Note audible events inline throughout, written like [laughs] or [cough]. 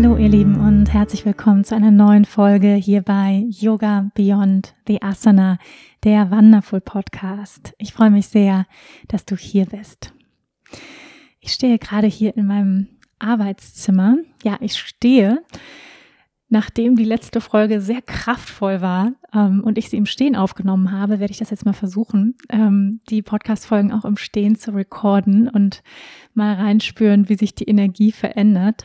Hallo ihr Lieben und herzlich willkommen zu einer neuen Folge hier bei Yoga Beyond the Asana, der Wonderful Podcast. Ich freue mich sehr, dass du hier bist. Ich stehe gerade hier in meinem Arbeitszimmer. Ja, ich stehe, nachdem die letzte Folge sehr kraftvoll war ähm, und ich sie im Stehen aufgenommen habe, werde ich das jetzt mal versuchen, ähm, die Podcast-Folgen auch im Stehen zu recorden und mal reinspüren, wie sich die Energie verändert.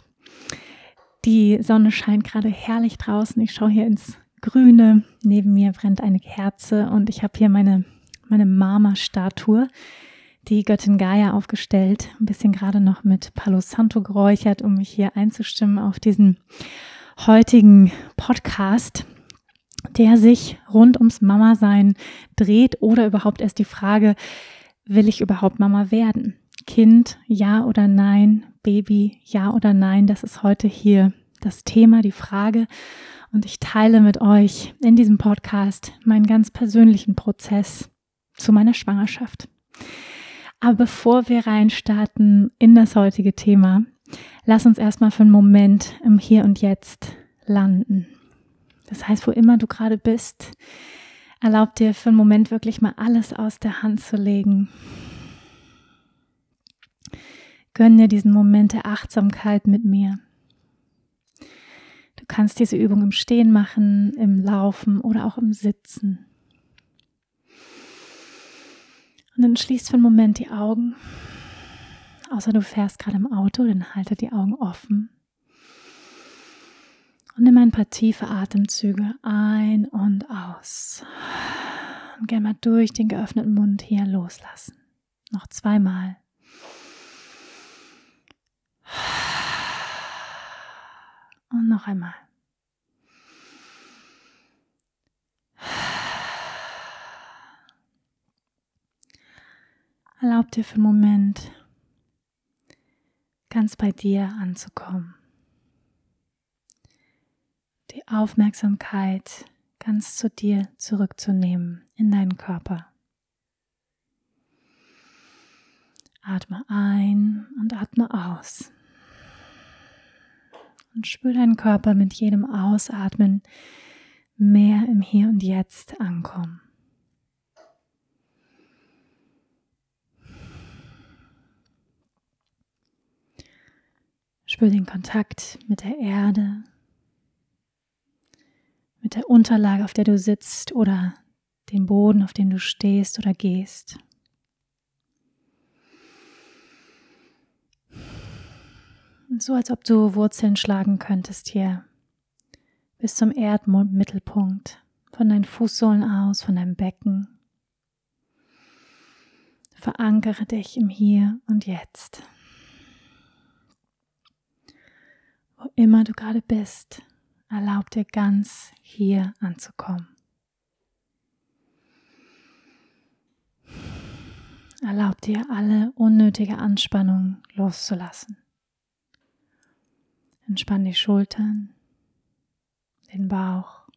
Die Sonne scheint gerade herrlich draußen. Ich schaue hier ins Grüne. Neben mir brennt eine Kerze und ich habe hier meine, meine Marmorstatue, die Göttin Gaia aufgestellt. Ein bisschen gerade noch mit Palo Santo geräuchert, um mich hier einzustimmen auf diesen heutigen Podcast, der sich rund ums Mama-Sein dreht oder überhaupt erst die Frage, will ich überhaupt Mama werden? Kind, ja oder nein? Baby, ja oder nein? Das ist heute hier das Thema, die Frage. Und ich teile mit euch in diesem Podcast meinen ganz persönlichen Prozess zu meiner Schwangerschaft. Aber bevor wir reinstarten in das heutige Thema, lass uns erstmal für einen Moment im Hier und Jetzt landen. Das heißt, wo immer du gerade bist, erlaub dir für einen Moment wirklich mal alles aus der Hand zu legen Gönn dir diesen Moment der Achtsamkeit mit mir. Du kannst diese Übung im Stehen machen, im Laufen oder auch im Sitzen. Und dann schließt für einen Moment die Augen. Außer du fährst gerade im Auto, dann halte die Augen offen. Und nimm ein paar tiefe Atemzüge ein und aus. Und gerne mal durch den geöffneten Mund hier loslassen. Noch zweimal. Und noch einmal. Erlaub dir für einen Moment ganz bei dir anzukommen. Die Aufmerksamkeit ganz zu dir zurückzunehmen in deinen Körper. Atme ein und atme aus und spür deinen Körper mit jedem Ausatmen mehr im Hier und Jetzt ankommen. Spür den Kontakt mit der Erde, mit der Unterlage, auf der du sitzt oder dem Boden, auf dem du stehst oder gehst. So als ob du Wurzeln schlagen könntest hier bis zum Erdmittelpunkt, von deinen Fußsohlen aus, von deinem Becken. Verankere dich im Hier und Jetzt. Wo immer du gerade bist, erlaub dir ganz hier anzukommen. Erlaub dir alle unnötige Anspannung loszulassen. Entspann die Schultern, den Bauch.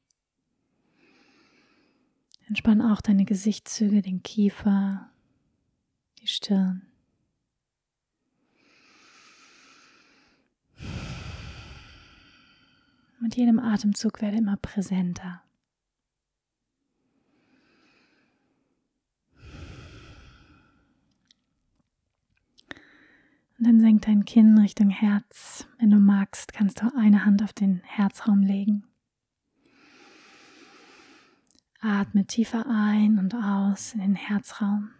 Entspann auch deine Gesichtszüge, den Kiefer, die Stirn. Mit jedem Atemzug werde immer präsenter. Und dann senk dein Kinn Richtung Herz. Wenn du magst, kannst du eine Hand auf den Herzraum legen. Atme tiefer ein und aus in den Herzraum.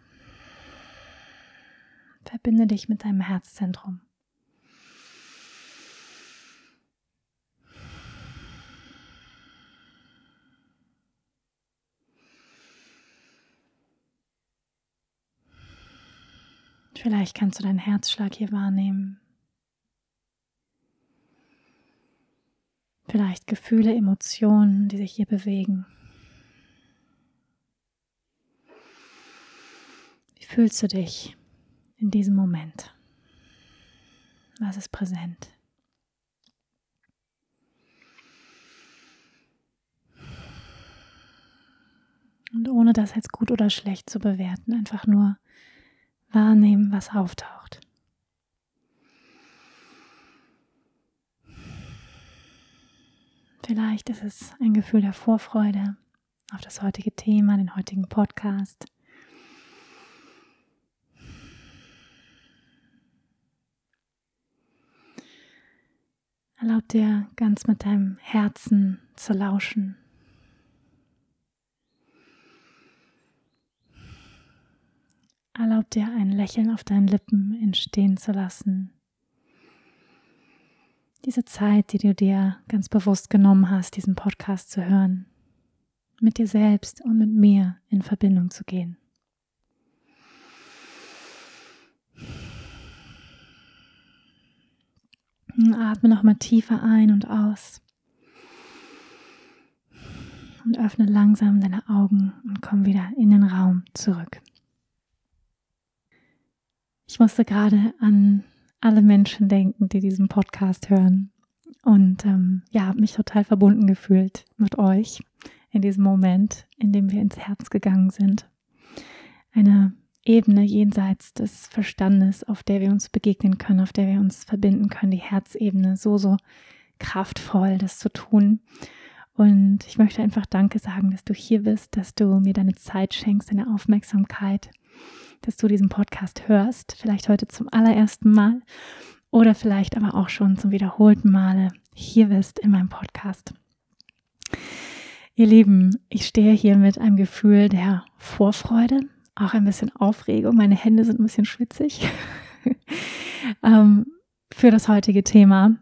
Verbinde dich mit deinem Herzzentrum. Vielleicht kannst du deinen Herzschlag hier wahrnehmen. Vielleicht Gefühle, Emotionen, die sich hier bewegen. Wie fühlst du dich in diesem Moment? Was ist präsent? Und ohne das jetzt gut oder schlecht zu bewerten, einfach nur wahrnehmen, was auftaucht. Vielleicht ist es ein Gefühl der Vorfreude auf das heutige Thema, den heutigen Podcast. Erlaub dir ganz mit deinem Herzen zu lauschen. Erlaub dir ein Lächeln auf deinen Lippen entstehen zu lassen diese Zeit, die du dir ganz bewusst genommen hast, diesen Podcast zu hören, mit dir selbst und mit mir in Verbindung zu gehen. Atme nochmal tiefer ein und aus. Und öffne langsam deine Augen und komm wieder in den Raum zurück. Ich musste gerade an alle Menschen denken, die diesen Podcast hören. Und ähm, ja, habe mich total verbunden gefühlt mit euch in diesem Moment, in dem wir ins Herz gegangen sind. Eine Ebene jenseits des Verstandes, auf der wir uns begegnen können, auf der wir uns verbinden können, die Herzebene, so, so kraftvoll, das zu tun. Und ich möchte einfach Danke sagen, dass du hier bist, dass du mir deine Zeit schenkst, deine Aufmerksamkeit dass du diesen Podcast hörst, vielleicht heute zum allerersten Mal oder vielleicht aber auch schon zum wiederholten Male hier bist in meinem Podcast. Ihr Lieben, ich stehe hier mit einem Gefühl der Vorfreude, auch ein bisschen Aufregung. Meine Hände sind ein bisschen schwitzig [laughs] ähm, für das heutige Thema.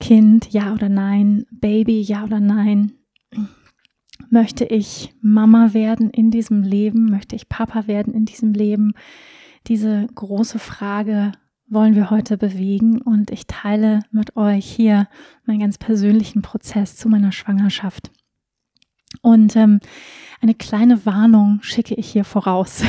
Kind, ja oder nein? Baby, ja oder nein? Möchte ich Mama werden in diesem Leben? Möchte ich Papa werden in diesem Leben? Diese große Frage wollen wir heute bewegen und ich teile mit euch hier meinen ganz persönlichen Prozess zu meiner Schwangerschaft. Und ähm, eine kleine Warnung schicke ich hier voraus.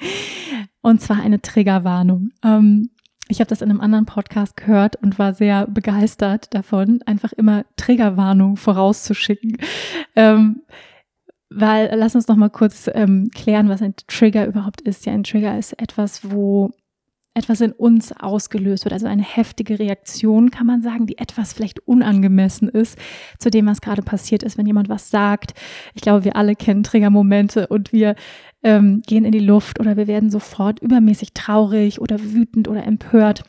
[laughs] und zwar eine Triggerwarnung. Ähm, ich habe das in einem anderen Podcast gehört und war sehr begeistert davon, einfach immer Triggerwarnung vorauszuschicken. Ähm, weil, lass uns noch mal kurz ähm, klären, was ein Trigger überhaupt ist. Ja, ein Trigger ist etwas, wo etwas in uns ausgelöst wird, also eine heftige Reaktion, kann man sagen, die etwas vielleicht unangemessen ist zu dem, was gerade passiert ist, wenn jemand was sagt. Ich glaube, wir alle kennen Triggermomente und wir ähm, gehen in die Luft oder wir werden sofort übermäßig traurig oder wütend oder empört.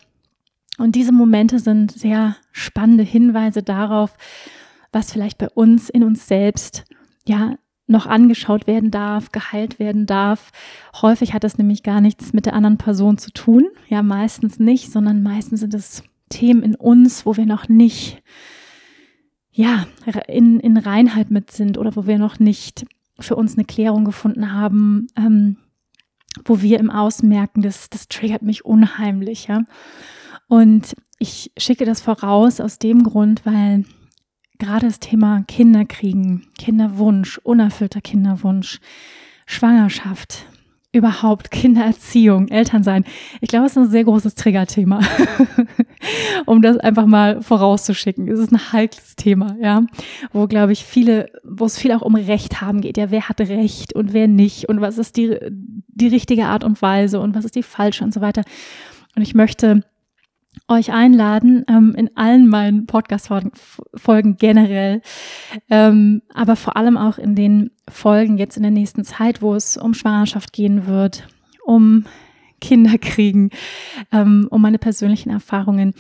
Und diese Momente sind sehr spannende Hinweise darauf, was vielleicht bei uns in uns selbst ja noch angeschaut werden darf, geheilt werden darf. Häufig hat das nämlich gar nichts mit der anderen Person zu tun. Ja, meistens nicht, sondern meistens sind es Themen in uns, wo wir noch nicht, ja, in, in Reinheit mit sind oder wo wir noch nicht für uns eine Klärung gefunden haben, ähm, wo wir im Außen merken, das, das triggert mich unheimlich, ja. Und ich schicke das voraus aus dem Grund, weil gerade das Thema Kinderkriegen, Kinderwunsch, unerfüllter Kinderwunsch, Schwangerschaft, überhaupt Kindererziehung, Elternsein. Ich glaube, es ist ein sehr großes Triggerthema, [laughs] [laughs] um das einfach mal vorauszuschicken. Es ist ein heikles Thema, ja, wo glaube ich viele, wo es viel auch um Recht haben geht. Ja, wer hat Recht und wer nicht und was ist die die richtige Art und Weise und was ist die falsche und so weiter. Und ich möchte euch einladen, ähm, in allen meinen Podcast-Folgen generell, ähm, aber vor allem auch in den Folgen jetzt in der nächsten Zeit, wo es um Schwangerschaft gehen wird, um Kinder kriegen, ähm, um meine persönlichen Erfahrungen.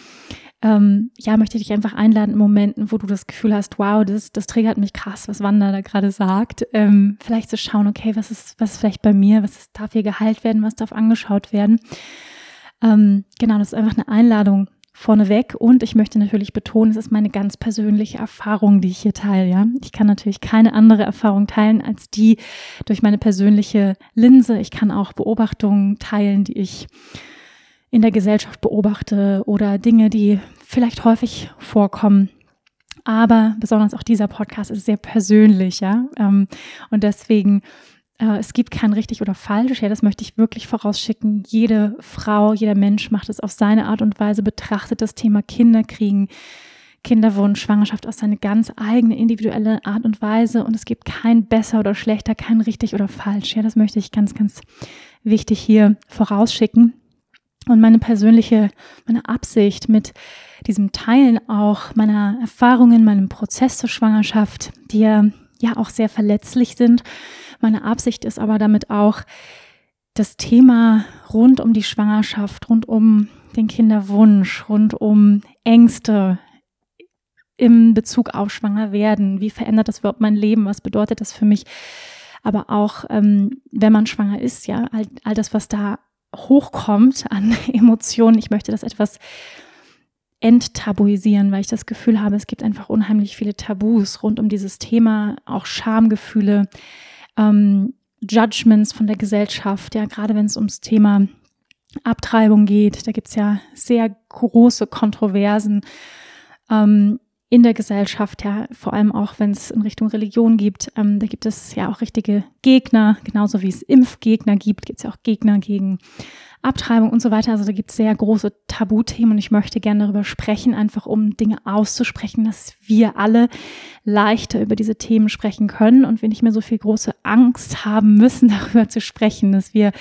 Ähm, ja, möchte ich dich einfach einladen in Momenten, wo du das Gefühl hast, wow, das, das triggert mich krass, was Wanda da gerade sagt. Ähm, vielleicht zu schauen, okay, was ist, was ist vielleicht bei mir, was ist, darf hier geheilt werden, was darf angeschaut werden. Ähm, genau, das ist einfach eine Einladung, vorneweg und ich möchte natürlich betonen, es ist meine ganz persönliche Erfahrung, die ich hier teile. Ja? Ich kann natürlich keine andere Erfahrung teilen als die durch meine persönliche Linse. Ich kann auch Beobachtungen teilen, die ich in der Gesellschaft beobachte oder Dinge, die vielleicht häufig vorkommen. Aber besonders auch dieser Podcast ist sehr persönlich, ja. Ähm, und deswegen es gibt kein richtig oder falsch. Ja, das möchte ich wirklich vorausschicken. Jede Frau, jeder Mensch macht es auf seine Art und Weise, betrachtet das Thema Kinderkriegen, Kinderwunsch, Schwangerschaft aus seine ganz eigene individuelle Art und Weise. Und es gibt kein besser oder schlechter, kein richtig oder falsch. Ja, das möchte ich ganz, ganz wichtig hier vorausschicken. Und meine persönliche, meine Absicht mit diesem Teilen auch meiner Erfahrungen, meinem Prozess zur Schwangerschaft, die ja, auch sehr verletzlich sind, meine Absicht ist aber damit auch, das Thema rund um die Schwangerschaft, rund um den Kinderwunsch, rund um Ängste im Bezug auf Schwangerwerden, wie verändert das überhaupt mein Leben, was bedeutet das für mich, aber auch ähm, wenn man schwanger ist, ja, all, all das, was da hochkommt an [laughs] Emotionen, ich möchte das etwas enttabuisieren, weil ich das Gefühl habe, es gibt einfach unheimlich viele Tabus rund um dieses Thema, auch Schamgefühle, ähm, Judgments von der Gesellschaft, ja, gerade wenn es ums Thema Abtreibung geht, da gibt es ja sehr große Kontroversen ähm, in der Gesellschaft, ja, vor allem auch wenn es in Richtung Religion gibt, ähm, da gibt es ja auch richtige Gegner, genauso wie es Impfgegner gibt, gibt es ja auch Gegner gegen Abtreibung und so weiter. Also da gibt es sehr große Tabuthemen und ich möchte gerne darüber sprechen, einfach um Dinge auszusprechen, dass wir alle leichter über diese Themen sprechen können und wir nicht mehr so viel große Angst haben müssen, [laughs] darüber zu sprechen, dass wir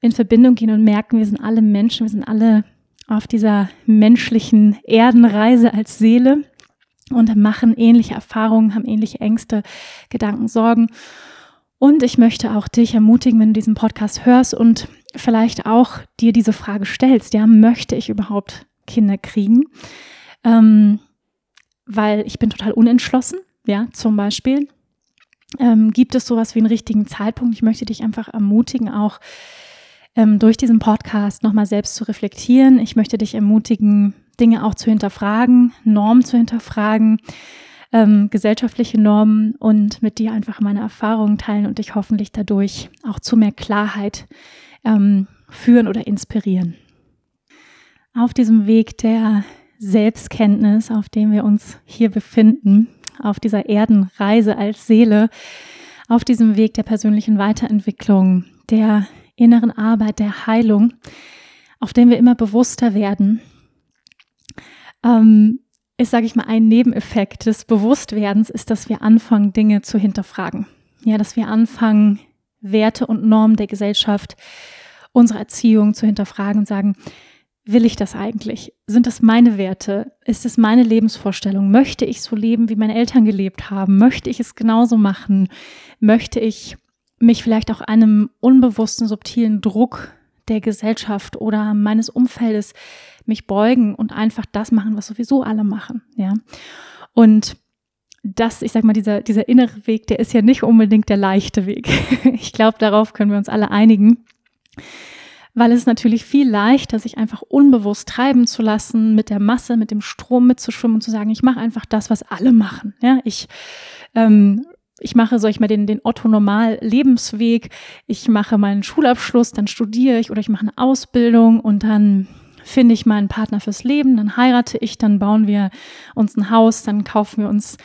in Verbindung gehen und merken, wir sind alle Menschen, wir sind alle auf dieser menschlichen Erdenreise als Seele und machen ähnliche Erfahrungen, haben ähnliche Ängste, Gedanken, Sorgen. Und ich möchte auch dich ermutigen, wenn du diesen Podcast hörst und vielleicht auch dir diese Frage stellst, ja, möchte ich überhaupt Kinder kriegen? Ähm, weil ich bin total unentschlossen, ja, zum Beispiel. Ähm, gibt es sowas wie einen richtigen Zeitpunkt? Ich möchte dich einfach ermutigen, auch ähm, durch diesen Podcast nochmal selbst zu reflektieren. Ich möchte dich ermutigen, Dinge auch zu hinterfragen, Normen zu hinterfragen, ähm, gesellschaftliche Normen und mit dir einfach meine Erfahrungen teilen und dich hoffentlich dadurch auch zu mehr Klarheit ähm, führen oder inspirieren. Auf diesem Weg der Selbstkenntnis, auf dem wir uns hier befinden, auf dieser Erdenreise als Seele, auf diesem Weg der persönlichen Weiterentwicklung, der inneren Arbeit, der Heilung, auf dem wir immer bewusster werden, ähm, ist, sage ich mal, ein Nebeneffekt des Bewusstwerdens, ist, dass wir anfangen, Dinge zu hinterfragen. Ja, dass wir anfangen, Werte und Normen der Gesellschaft, unsere Erziehung zu hinterfragen und sagen, will ich das eigentlich? Sind das meine Werte? Ist es meine Lebensvorstellung? Möchte ich so leben, wie meine Eltern gelebt haben? Möchte ich es genauso machen? Möchte ich mich vielleicht auch einem unbewussten, subtilen Druck der Gesellschaft oder meines Umfeldes mich beugen und einfach das machen, was sowieso alle machen, ja? Und das, ich sag mal, dieser, dieser innere Weg, der ist ja nicht unbedingt der leichte Weg. [laughs] Ich glaube, darauf können wir uns alle einigen. Weil es natürlich viel leichter, sich einfach unbewusst treiben zu lassen, mit der Masse, mit dem Strom mitzuschwimmen und zu sagen, ich mache einfach das, was alle machen. Ja, ich, ähm, ich mache, sag ich mal, den, den Otto-Normal-Lebensweg. Ich mache meinen Schulabschluss, dann studiere ich oder ich mache eine Ausbildung und dann finde ich meinen Partner fürs Leben, dann heirate ich, dann bauen wir uns ein Haus, dann kaufen wir uns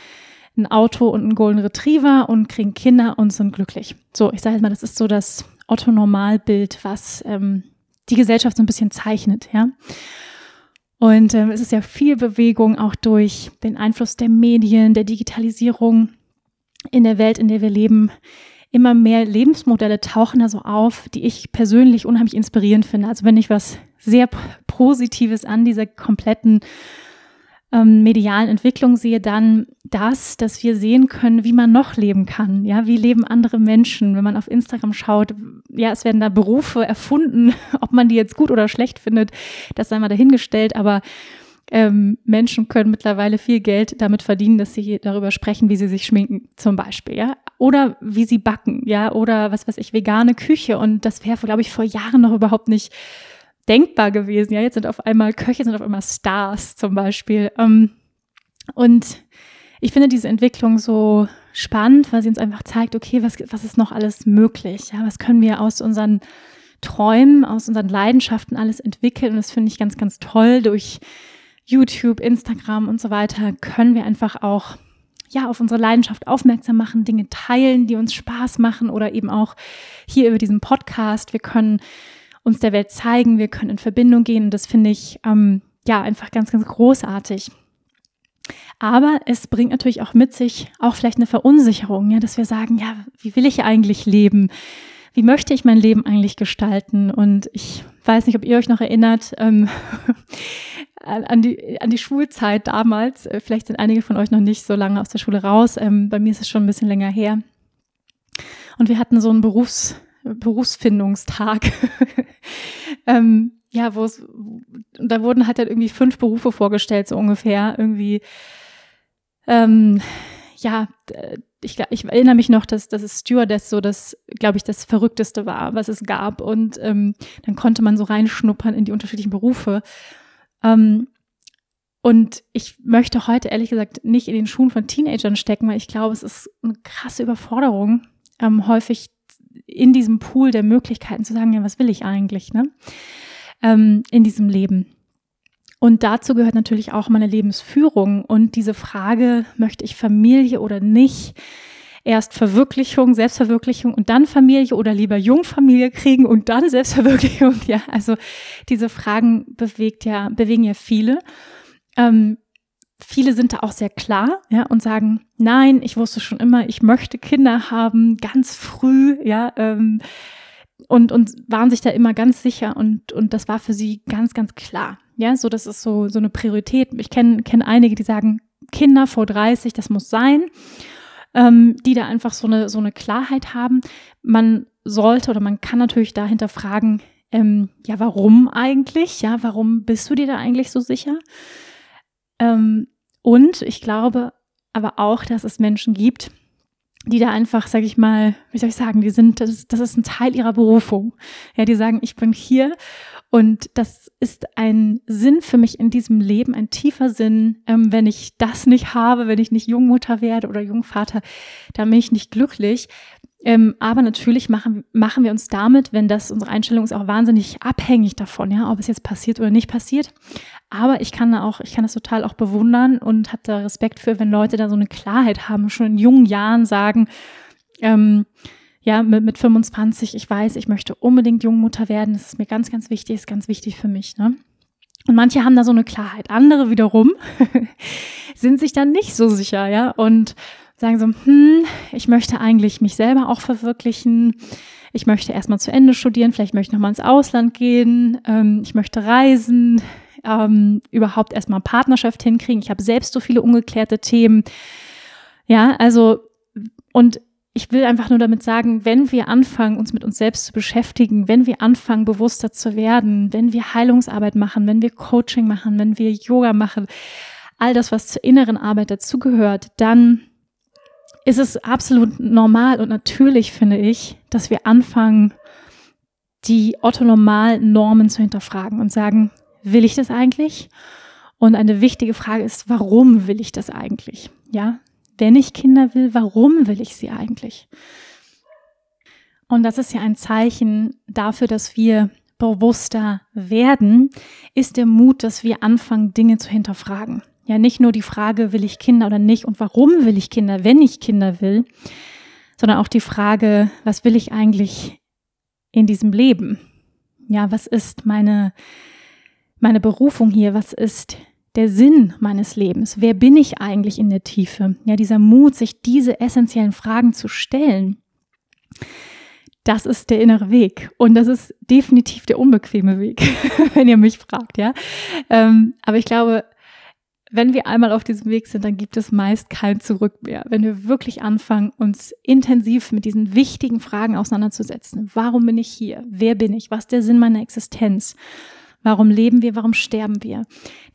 ein Auto und einen Golden Retriever und kriegen Kinder und sind glücklich. So, ich sage jetzt mal, das ist so das Otto-Normalbild, was ähm, die Gesellschaft so ein bisschen zeichnet, ja. Und ähm, es ist ja viel Bewegung auch durch den Einfluss der Medien, der Digitalisierung in der Welt, in der wir leben. Immer mehr Lebensmodelle tauchen da so auf, die ich persönlich unheimlich inspirierend finde. Also wenn ich was sehr Positives an dieser kompletten ähm, medialen Entwicklung sehe, dann das, dass wir sehen können, wie man noch leben kann. Ja, wie leben andere Menschen? Wenn man auf Instagram schaut, ja, es werden da Berufe erfunden, [laughs] ob man die jetzt gut oder schlecht findet, das sei mal dahingestellt, aber ähm, Menschen können mittlerweile viel Geld damit verdienen, dass sie darüber sprechen, wie sie sich schminken, zum Beispiel, ja. Oder wie sie backen, ja, oder was weiß ich, vegane Küche. Und das wäre, glaube ich, vor Jahren noch überhaupt nicht denkbar gewesen. Ja, jetzt sind auf einmal Köche, sind auf einmal Stars zum Beispiel. Ähm, und ich finde diese Entwicklung so spannend, weil sie uns einfach zeigt, okay, was, was ist noch alles möglich? Ja, was können wir aus unseren Träumen, aus unseren Leidenschaften alles entwickeln? Und das finde ich ganz, ganz toll. Durch YouTube, Instagram und so weiter können wir einfach auch ja, auf unsere Leidenschaft aufmerksam machen, Dinge teilen, die uns Spaß machen oder eben auch hier über diesen Podcast. Wir können uns der Welt zeigen, wir können in Verbindung gehen und das finde ich ähm, ja einfach ganz, ganz großartig. Aber es bringt natürlich auch mit sich auch vielleicht eine Verunsicherung, ja, dass wir sagen, ja, wie will ich eigentlich leben? Wie möchte ich mein Leben eigentlich gestalten? Und ich weiß nicht, ob ihr euch noch erinnert ähm, [laughs] an, die, an die Schulzeit damals. Äh, vielleicht sind einige von euch noch nicht so lange aus der Schule raus. Ähm, bei mir ist es schon ein bisschen länger her. Und wir hatten so einen Berufs, Berufsfindungstag. [laughs] ähm, ja, wo es, da wurden halt, halt irgendwie fünf Berufe vorgestellt, so ungefähr. Irgendwie, ähm, ja, ich, ich erinnere mich noch, dass, dass es Stewardess so das, glaube ich, das Verrückteste war, was es gab. Und ähm, dann konnte man so reinschnuppern in die unterschiedlichen Berufe. Ähm, und ich möchte heute ehrlich gesagt nicht in den Schuhen von Teenagern stecken, weil ich glaube, es ist eine krasse Überforderung, ähm, häufig in diesem Pool der Möglichkeiten zu sagen, ja, was will ich eigentlich, ne? ähm, in diesem Leben. Und dazu gehört natürlich auch meine Lebensführung und diese Frage, möchte ich Familie oder nicht? Erst Verwirklichung, Selbstverwirklichung und dann Familie oder lieber Jungfamilie kriegen und dann [laughs] Selbstverwirklichung. Ja, also diese Fragen bewegt ja, bewegen ja viele. Ähm, viele sind da auch sehr klar, ja, und sagen, nein, ich wusste schon immer, ich möchte Kinder haben, ganz früh, ja, ähm, und, und waren sich da immer ganz sicher und, und das war für sie ganz, ganz klar. Ja, so das ist so, so eine Priorität. Ich kenne kenn einige, die sagen, Kinder vor 30, das muss sein, ähm, die da einfach so eine, so eine Klarheit haben. Man sollte oder man kann natürlich dahinter fragen, ähm, ja, warum eigentlich? Ja, warum bist du dir da eigentlich so sicher? Ähm, und ich glaube aber auch, dass es Menschen gibt, die da einfach, sage ich mal, wie soll ich sagen, die sind, das, das ist ein Teil ihrer Berufung. Ja, die sagen, ich bin hier und das ist ein Sinn für mich in diesem Leben, ein tiefer Sinn. Ähm, wenn ich das nicht habe, wenn ich nicht Jungmutter werde oder Jungvater, dann bin ich nicht glücklich. Ähm, aber natürlich machen, machen wir uns damit, wenn das unsere Einstellung ist, auch wahnsinnig abhängig davon, ja, ob es jetzt passiert oder nicht passiert. Aber ich kann da auch, ich kann das total auch bewundern und habe da Respekt für, wenn Leute da so eine Klarheit haben, schon in jungen Jahren sagen, ähm, ja, mit, mit 25, ich weiß, ich möchte unbedingt Jungmutter werden, das ist mir ganz, ganz wichtig, ist ganz wichtig für mich, ne? Und manche haben da so eine Klarheit. Andere wiederum [laughs] sind sich dann nicht so sicher, ja, und sagen so, hm, ich möchte eigentlich mich selber auch verwirklichen. Ich möchte erstmal zu Ende studieren, vielleicht möchte ich nochmal ins Ausland gehen, ähm, ich möchte reisen, ähm, überhaupt erstmal Partnerschaft hinkriegen. Ich habe selbst so viele ungeklärte Themen. Ja, also, und ich will einfach nur damit sagen, wenn wir anfangen, uns mit uns selbst zu beschäftigen, wenn wir anfangen, bewusster zu werden, wenn wir Heilungsarbeit machen, wenn wir Coaching machen, wenn wir Yoga machen, all das, was zur inneren Arbeit dazugehört, dann ist es absolut normal und natürlich, finde ich, dass wir anfangen, die Otto-Normal-Normen zu hinterfragen und sagen, will ich das eigentlich? Und eine wichtige Frage ist, warum will ich das eigentlich? Ja, wenn ich Kinder will, warum will ich sie eigentlich? Und das ist ja ein Zeichen dafür, dass wir bewusster werden, ist der Mut, dass wir anfangen, Dinge zu hinterfragen. Ja, nicht nur die Frage, will ich Kinder oder nicht und warum will ich Kinder, wenn ich Kinder will, sondern auch die Frage, was will ich eigentlich in diesem Leben? Ja, was ist meine meine Berufung hier? Was ist der Sinn meines Lebens? Wer bin ich eigentlich in der Tiefe? Ja, dieser Mut, sich diese essentiellen Fragen zu stellen, das ist der innere Weg. Und das ist definitiv der unbequeme Weg, [laughs] wenn ihr mich fragt, ja. Ähm, aber ich glaube, wenn wir einmal auf diesem Weg sind, dann gibt es meist kein Zurück mehr. Wenn wir wirklich anfangen, uns intensiv mit diesen wichtigen Fragen auseinanderzusetzen. Warum bin ich hier? Wer bin ich? Was ist der Sinn meiner Existenz? Warum leben wir? Warum sterben wir?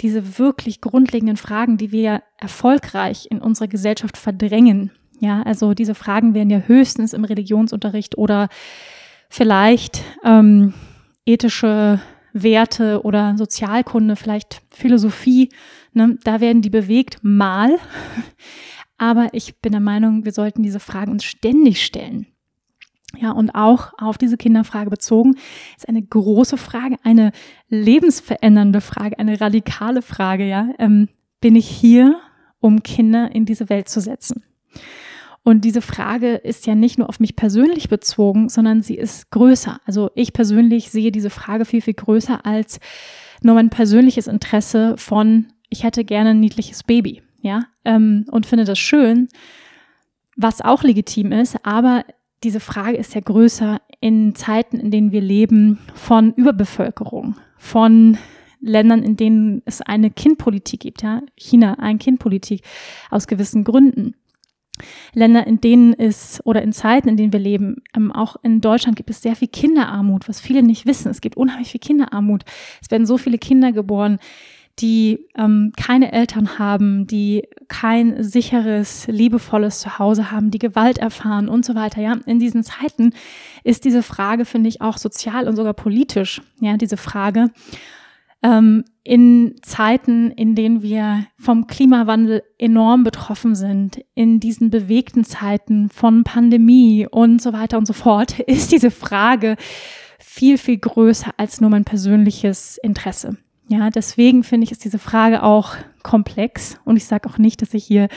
Diese wirklich grundlegenden Fragen, die wir erfolgreich in unserer Gesellschaft verdrängen. Ja, also diese Fragen werden ja höchstens im Religionsunterricht oder vielleicht ähm, ethische Werte oder Sozialkunde, vielleicht Philosophie, ne, da werden die bewegt mal. [laughs] Aber ich bin der Meinung, wir sollten diese Fragen uns ständig stellen. Ja, und auch auf diese Kinderfrage bezogen ist eine große Frage, eine lebensverändernde Frage, eine radikale Frage, ja. Ähm, bin ich hier, um Kinder in diese Welt zu setzen? Und diese Frage ist ja nicht nur auf mich persönlich bezogen, sondern sie ist größer. Also ich persönlich sehe diese Frage viel, viel größer als nur mein persönliches Interesse von, ich hätte gerne ein niedliches Baby, ja, ähm, und finde das schön, was auch legitim ist, aber diese Frage ist ja größer in Zeiten, in denen wir leben, von Überbevölkerung, von Ländern, in denen es eine Kindpolitik gibt, ja, China, ein Kindpolitik aus gewissen Gründen. Länder, in denen es oder in Zeiten, in denen wir leben, ähm, auch in Deutschland gibt es sehr viel Kinderarmut, was viele nicht wissen. Es gibt unheimlich viel Kinderarmut. Es werden so viele Kinder geboren, die ähm, keine Eltern haben, die kein sicheres, liebevolles Zuhause haben, die Gewalt erfahren und so weiter. Ja, in diesen Zeiten ist diese Frage, finde ich, auch sozial und sogar politisch. Ja, diese Frage. Ähm, in Zeiten, in denen wir vom Klimawandel enorm betroffen sind, in diesen bewegten Zeiten von Pandemie und so weiter und so fort, [laughs] ist diese Frage viel, viel größer als nur mein persönliches Interesse. Ja, deswegen finde ich, ist diese Frage auch komplex und ich sage auch nicht, dass ich hier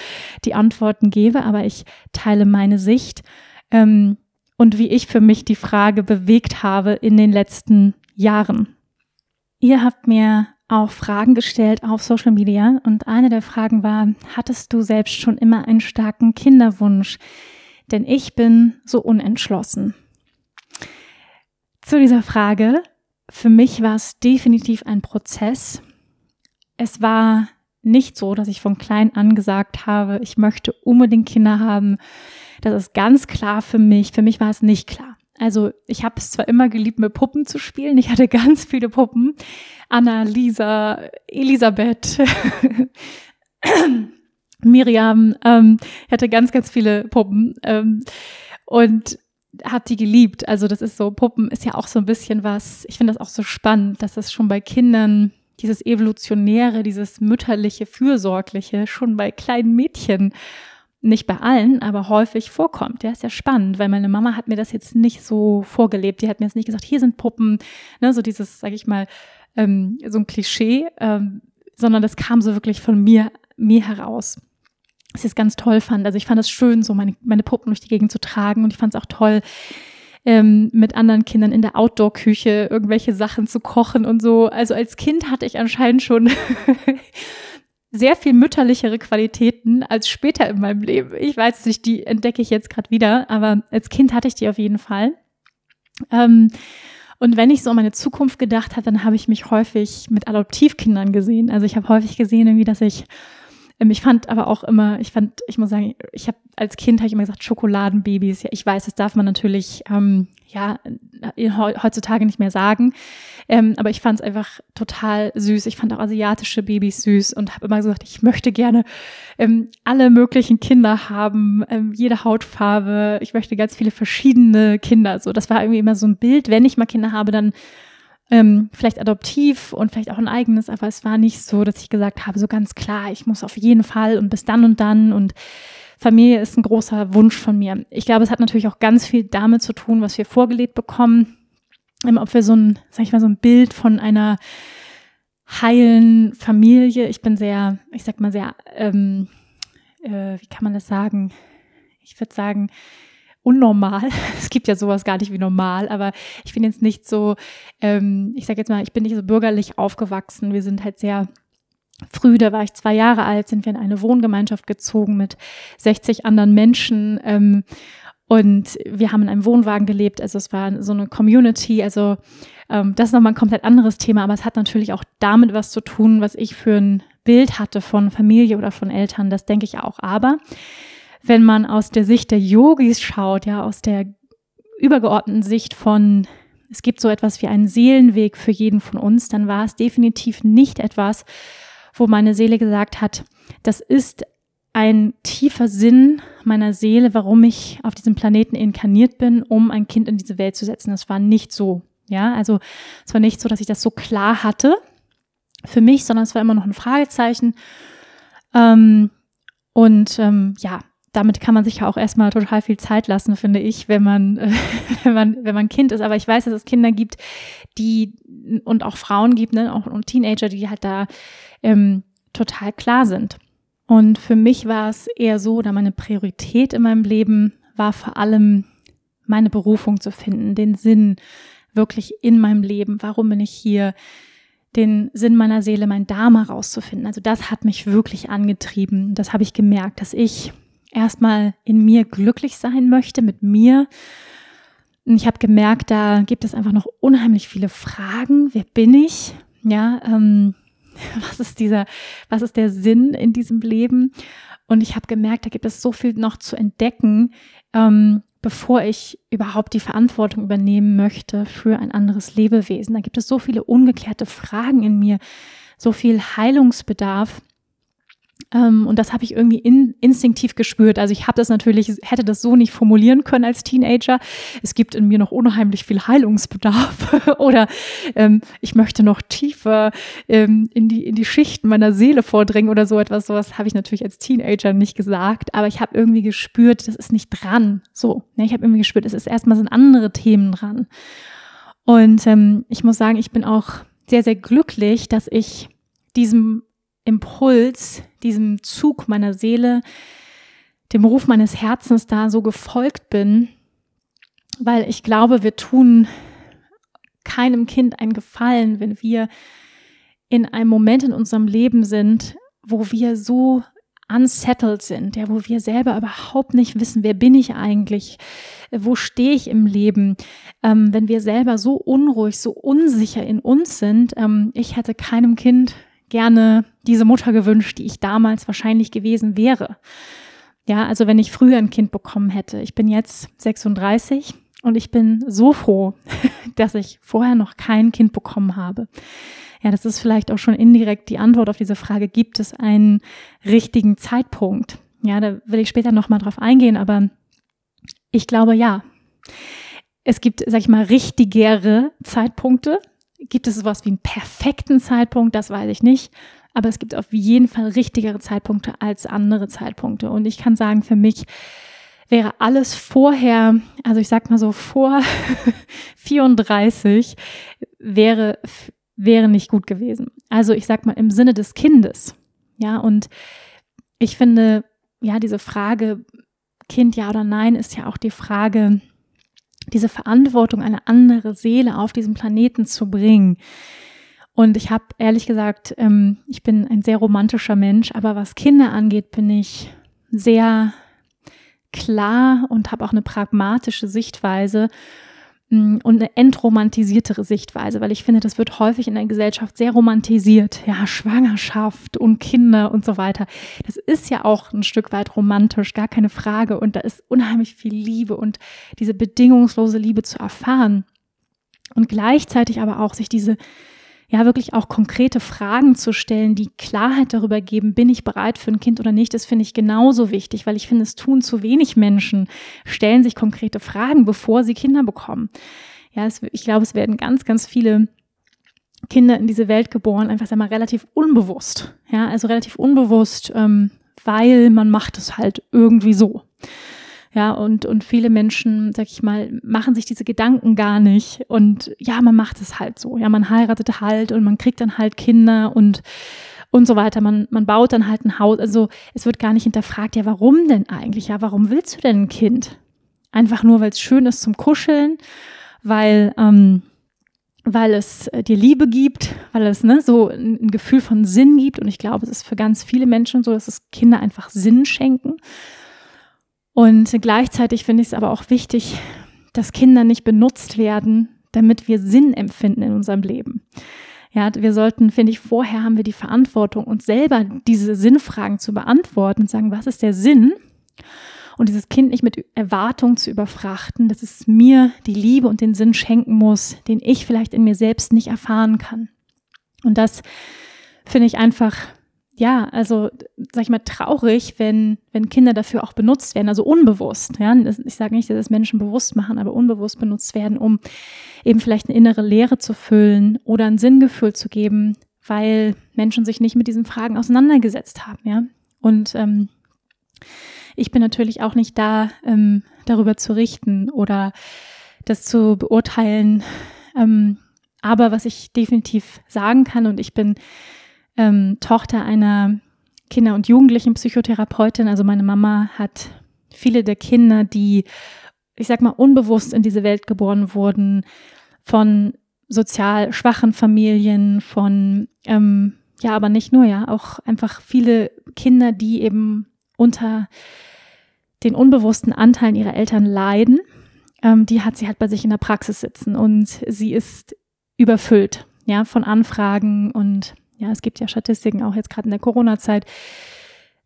die Antworten gebe, aber ich teile meine Sicht ähm, und wie ich für mich die Frage bewegt habe in den letzten Jahren. Ihr habt mir auch Fragen gestellt auf Social Media und eine der Fragen war, hattest du selbst schon immer einen starken Kinderwunsch? Denn ich bin so unentschlossen. Zu dieser Frage für mich war es definitiv ein Prozess. Es war nicht so, dass ich von klein an gesagt habe, ich möchte unbedingt Kinder haben. Das ist ganz klar für mich. Für mich war es nicht klar. Also ich habe es zwar immer geliebt, mit Puppen zu spielen. Ich hatte [laughs] ganz viele Puppen. Anna, Lisa, Elisabeth, [laughs] Miriam. Ähm, ich hatte ganz, ganz viele Puppen. Ähm, und hat die geliebt. Also das ist so, Puppen ist ja auch so ein bisschen was, ich finde das auch so spannend, dass das schon bei Kindern dieses evolutionäre, dieses mütterliche, fürsorgliche schon bei kleinen Mädchen nicht bei allen, aber häufig vorkommt. Ja, ist ja spannend, weil meine Mama hat mir das jetzt nicht so vorgelebt. Die hat mir jetzt nicht gesagt, hier sind Puppen, ne, so dieses, sag ich mal, ähm, so ein Klischee, ähm, sondern das kam so wirklich von mir, mir heraus was ich ganz toll fand. Also ich fand es schön, so meine, meine Puppen durch die Gegend zu tragen und ich fand es auch toll, ähm, mit anderen Kindern in der Outdoor-Küche irgendwelche Sachen zu kochen und so. Also als Kind hatte ich anscheinend schon [laughs] sehr viel mütterlichere Qualitäten als später in meinem Leben. Ich weiß nicht, die entdecke ich jetzt gerade wieder, aber als Kind hatte ich die auf jeden Fall. Ähm, und wenn ich so an meine Zukunft gedacht habe, dann habe ich mich häufig mit Adoptivkindern gesehen. Also ich habe häufig gesehen, irgendwie, dass ich ich fand aber auch immer, ich fand, ich muss sagen, ich habe als Kind habe ich immer gesagt Schokoladenbabys. Ja, ich weiß, das darf man natürlich ähm, ja heutzutage nicht mehr sagen, ähm, aber ich fand es einfach total süß. Ich fand auch asiatische Babys süß und habe immer gesagt, ich möchte gerne ähm, alle möglichen Kinder haben, ähm, jede Hautfarbe. Ich möchte ganz viele verschiedene Kinder. So, das war irgendwie immer so ein Bild. Wenn ich mal Kinder habe, dann ähm, vielleicht adoptiv und vielleicht auch ein eigenes, aber es war nicht so, dass ich gesagt habe, so ganz klar, ich muss auf jeden Fall und bis dann und dann und Familie ist ein großer Wunsch von mir. Ich glaube, es hat natürlich auch ganz viel damit zu tun, was wir vorgelebt bekommen, ähm, ob wir so ein, sag ich mal, so ein Bild von einer heilen Familie. Ich bin sehr, ich sag mal sehr, ähm, äh, wie kann man das sagen? Ich würde sagen, unnormal. [laughs] Es gibt ja sowas gar nicht wie normal, aber ich bin jetzt nicht so, ähm, ich sage jetzt mal, ich bin nicht so bürgerlich aufgewachsen. Wir sind halt sehr früh, da war ich zwei Jahre alt, sind wir in eine Wohngemeinschaft gezogen mit 60 anderen Menschen. Ähm, und wir haben in einem Wohnwagen gelebt, also es war so eine Community, also ähm, das ist nochmal ein komplett anderes Thema, aber es hat natürlich auch damit was zu tun, was ich für ein Bild hatte von Familie oder von Eltern, das denke ich auch. Aber wenn man aus der Sicht der Yogis schaut, ja, aus der übergeordneten Sicht von, es gibt so etwas wie einen Seelenweg für jeden von uns, dann war es definitiv nicht etwas, wo meine Seele gesagt hat, das ist ein tiefer Sinn meiner Seele, warum ich auf diesem Planeten inkarniert bin, um ein Kind in diese Welt zu setzen. Das war nicht so. Ja, also es war nicht so, dass ich das so klar hatte für mich, sondern es war immer noch ein Fragezeichen. Ähm, und ähm, ja, damit kann man sich ja auch erstmal total viel Zeit lassen, finde ich, wenn man, [laughs] wenn man, wenn man Kind ist. Aber ich weiß, dass es Kinder gibt, die und auch Frauen gibt, ne, auch und Teenager, die halt da ähm, total klar sind. Und für mich war es eher so, oder meine Priorität in meinem Leben war vor allem meine Berufung zu finden, den Sinn wirklich in meinem Leben. Warum bin ich hier? Den Sinn meiner Seele, mein Dharma rauszufinden. Also das hat mich wirklich angetrieben. Das habe ich gemerkt, dass ich erstmal in mir glücklich sein möchte, mit mir. Und ich habe gemerkt, da gibt es einfach noch unheimlich viele Fragen. Wer bin ich? Ja, ähm, [laughs] was ist dieser, was ist der Sinn in diesem Leben? Und ich habe gemerkt, da gibt es so viel noch zu entdecken, ähm, bevor ich überhaupt die Verantwortung übernehmen möchte für ein anderes Lebewesen. Da gibt es so viele ungeklärte Fragen in mir, so viel Heilungsbedarf. Ähm, und das habe ich irgendwie in, instinktiv gespürt. Also ich habe das natürlich, hätte das so nicht formulieren können als Teenager. Es gibt in mir noch unheimlich viel Heilungsbedarf [laughs] oder ähm, ich möchte noch tiefer ähm, in, die, in die Schichten meiner Seele vordringen oder so etwas. Sowas habe ich natürlich als Teenager nicht gesagt, aber ich habe irgendwie gespürt, das ist nicht dran. So, ne? ich habe irgendwie gespürt, es ist erstmal sind andere Themen dran. Und ähm, ich muss sagen, ich bin auch sehr, sehr glücklich, dass ich diesem Impuls, diesem Zug meiner Seele, dem Ruf meines Herzens da so gefolgt bin, weil ich glaube, wir tun keinem Kind einen Gefallen, wenn wir in einem Moment in unserem Leben sind, wo wir so unsettled sind, ja, wo wir selber überhaupt nicht wissen, wer bin ich eigentlich, wo stehe ich im Leben, ähm, wenn wir selber so unruhig, so unsicher in uns sind. Ähm, ich hätte keinem Kind gerne diese Mutter gewünscht, die ich damals wahrscheinlich gewesen wäre. Ja, also wenn ich früher ein Kind bekommen hätte. Ich bin jetzt 36 und ich bin so froh, [laughs] dass ich vorher noch kein Kind bekommen habe. Ja, das ist vielleicht auch schon indirekt die Antwort auf diese Frage, gibt es einen richtigen Zeitpunkt? Ja, da will ich später nochmal drauf eingehen, aber ich glaube ja. Es gibt, sag ich mal, richtigere Zeitpunkte, Gibt es sowas wie einen perfekten Zeitpunkt? Das weiß ich nicht. Aber es gibt auf jeden Fall richtigere Zeitpunkte als andere Zeitpunkte. Und ich kann sagen, für mich wäre alles vorher, also ich sag mal so vor [laughs] 34, wäre, wäre nicht gut gewesen. Also ich sag mal im Sinne des Kindes. Ja, und ich finde, ja, diese Frage, Kind ja oder nein, ist ja auch die Frage, diese Verantwortung, eine andere Seele auf diesem Planeten zu bringen. Und ich habe ehrlich gesagt, ähm, ich bin ein sehr romantischer Mensch, aber was Kinder angeht, bin ich sehr klar und habe auch eine pragmatische Sichtweise und eine entromantisiertere Sichtweise, weil ich finde, das wird häufig in der Gesellschaft sehr romantisiert. Ja, Schwangerschaft und Kinder und so weiter. Das ist ja auch ein Stück weit romantisch, gar keine Frage. Und da ist unheimlich viel Liebe und diese bedingungslose Liebe zu erfahren. Und gleichzeitig aber auch sich diese ja wirklich auch konkrete Fragen zu stellen, die Klarheit darüber geben, bin ich bereit für ein Kind oder nicht, das finde ich genauso wichtig, weil ich finde, es tun zu wenig Menschen, stellen sich konkrete Fragen, bevor sie Kinder bekommen. Ja, es, ich glaube, es werden ganz, ganz viele Kinder in diese Welt geboren, einfach sag mal relativ unbewusst. Ja, also relativ unbewusst, ähm, weil man macht es halt irgendwie so. Ja, und, und viele Menschen, sag ich mal, machen sich diese Gedanken gar nicht. Und ja, man macht es halt so. Ja, man heiratet halt und man kriegt dann halt Kinder und, und so weiter. Man, man baut dann halt ein Haus. Also es wird gar nicht hinterfragt, ja, warum denn eigentlich? Ja, warum willst du denn ein Kind? Einfach nur, weil es schön ist zum Kuscheln, weil, ähm, weil es äh, dir Liebe gibt, weil es ne, so ein, ein Gefühl von Sinn gibt. Und ich glaube, es ist für ganz viele Menschen so, dass es Kinder einfach Sinn schenken. Und gleichzeitig finde ich es aber auch wichtig, dass Kinder nicht benutzt werden, damit wir Sinn empfinden in unserem Leben. Ja, wir sollten, finde ich, vorher haben wir die Verantwortung, uns selber diese Sinnfragen zu beantworten und sagen, was ist der Sinn? Und dieses Kind nicht mit Erwartung zu überfrachten, dass es mir die Liebe und den Sinn schenken muss, den ich vielleicht in mir selbst nicht erfahren kann. Und das finde ich einfach ja, also sag ich mal, traurig, wenn, wenn Kinder dafür auch benutzt werden, also unbewusst. Ja? Ich sage nicht, dass es Menschen bewusst machen, aber unbewusst benutzt werden, um eben vielleicht eine innere Leere zu füllen oder ein Sinngefühl zu geben, weil Menschen sich nicht mit diesen Fragen auseinandergesetzt haben, ja. Und ähm, ich bin natürlich auch nicht da, ähm, darüber zu richten oder das zu beurteilen. Ähm, aber was ich definitiv sagen kann, und ich bin ähm, Tochter einer Kinder- und Jugendlichen-Psychotherapeutin. Also meine Mama hat viele der Kinder, die, ich sag mal, unbewusst in diese Welt geboren wurden, von sozial schwachen Familien, von, ähm, ja, aber nicht nur, ja, auch einfach viele Kinder, die eben unter den unbewussten Anteilen ihrer Eltern leiden, ähm, die hat sie halt bei sich in der Praxis sitzen und sie ist überfüllt, ja, von Anfragen und ja, es gibt ja Statistiken auch jetzt gerade in der Corona-Zeit,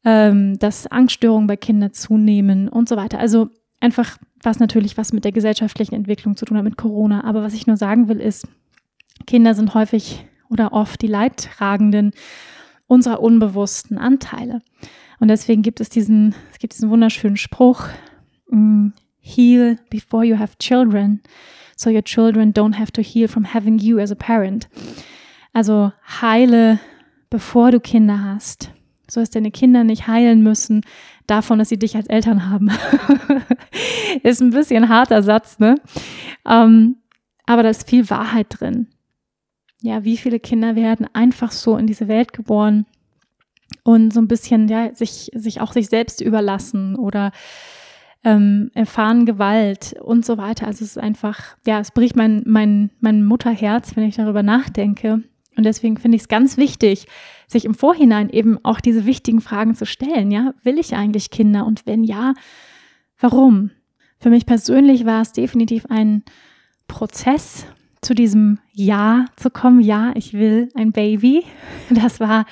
ähm, dass Angststörungen bei Kindern zunehmen und so weiter. Also einfach, was natürlich was mit der gesellschaftlichen Entwicklung zu tun hat, mit Corona. Aber was ich nur sagen will, ist, Kinder sind häufig oder oft die Leidtragenden unserer unbewussten Anteile. Und deswegen gibt es diesen, es gibt diesen wunderschönen Spruch, mm, heal before you have children, so your children don't have to heal from having you as a parent. Also heile, bevor du Kinder hast. So dass deine Kinder nicht heilen müssen davon, dass sie dich als Eltern haben. [laughs] ist ein bisschen ein harter Satz, ne? Ähm, aber da ist viel Wahrheit drin. Ja, wie viele Kinder werden einfach so in diese Welt geboren und so ein bisschen, ja, sich, sich auch sich selbst überlassen oder ähm, erfahren Gewalt und so weiter. Also es ist einfach, ja, es bricht mein, mein, mein Mutterherz, wenn ich darüber nachdenke, und deswegen finde ich es ganz wichtig, sich im Vorhinein eben auch diese wichtigen Fragen zu stellen. Ja, will ich eigentlich Kinder? Und wenn ja, warum? Für mich persönlich war es definitiv ein Prozess, zu diesem Ja zu kommen. Ja, ich will ein Baby. [laughs] Das war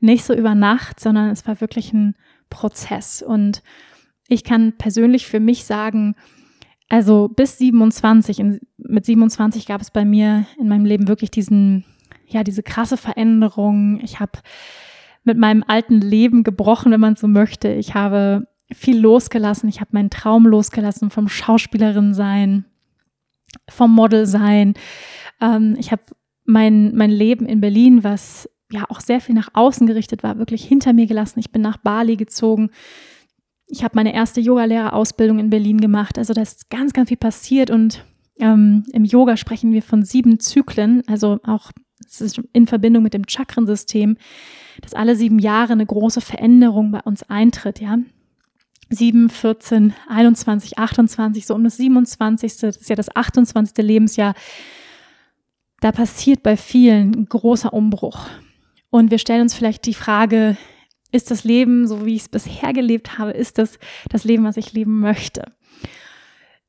nicht so über Nacht, sondern es war wirklich ein Prozess. Und ich kann persönlich für mich sagen, also bis 27, mit 27 gab es bei mir in meinem Leben wirklich diesen ja, diese krasse Veränderung. Ich habe mit meinem alten Leben gebrochen, wenn man so möchte. Ich habe viel losgelassen. Ich habe meinen Traum losgelassen vom Schauspielerin sein, vom Model sein. Ähm, ich habe mein, mein Leben in Berlin, was ja auch sehr viel nach außen gerichtet war, wirklich hinter mir gelassen. Ich bin nach Bali gezogen. Ich habe meine erste Yogalehrerausbildung in Berlin gemacht. Also da ist ganz, ganz viel passiert und ähm, im Yoga sprechen wir von sieben Zyklen, also auch das ist in Verbindung mit dem Chakrensystem, dass alle sieben Jahre eine große Veränderung bei uns eintritt, ja. 7, 14, 21, 28, so um das 27. Das ist ja das 28. Lebensjahr. Da passiert bei vielen ein großer Umbruch. Und wir stellen uns vielleicht die Frage, ist das Leben, so wie ich es bisher gelebt habe, ist das das Leben, was ich leben möchte?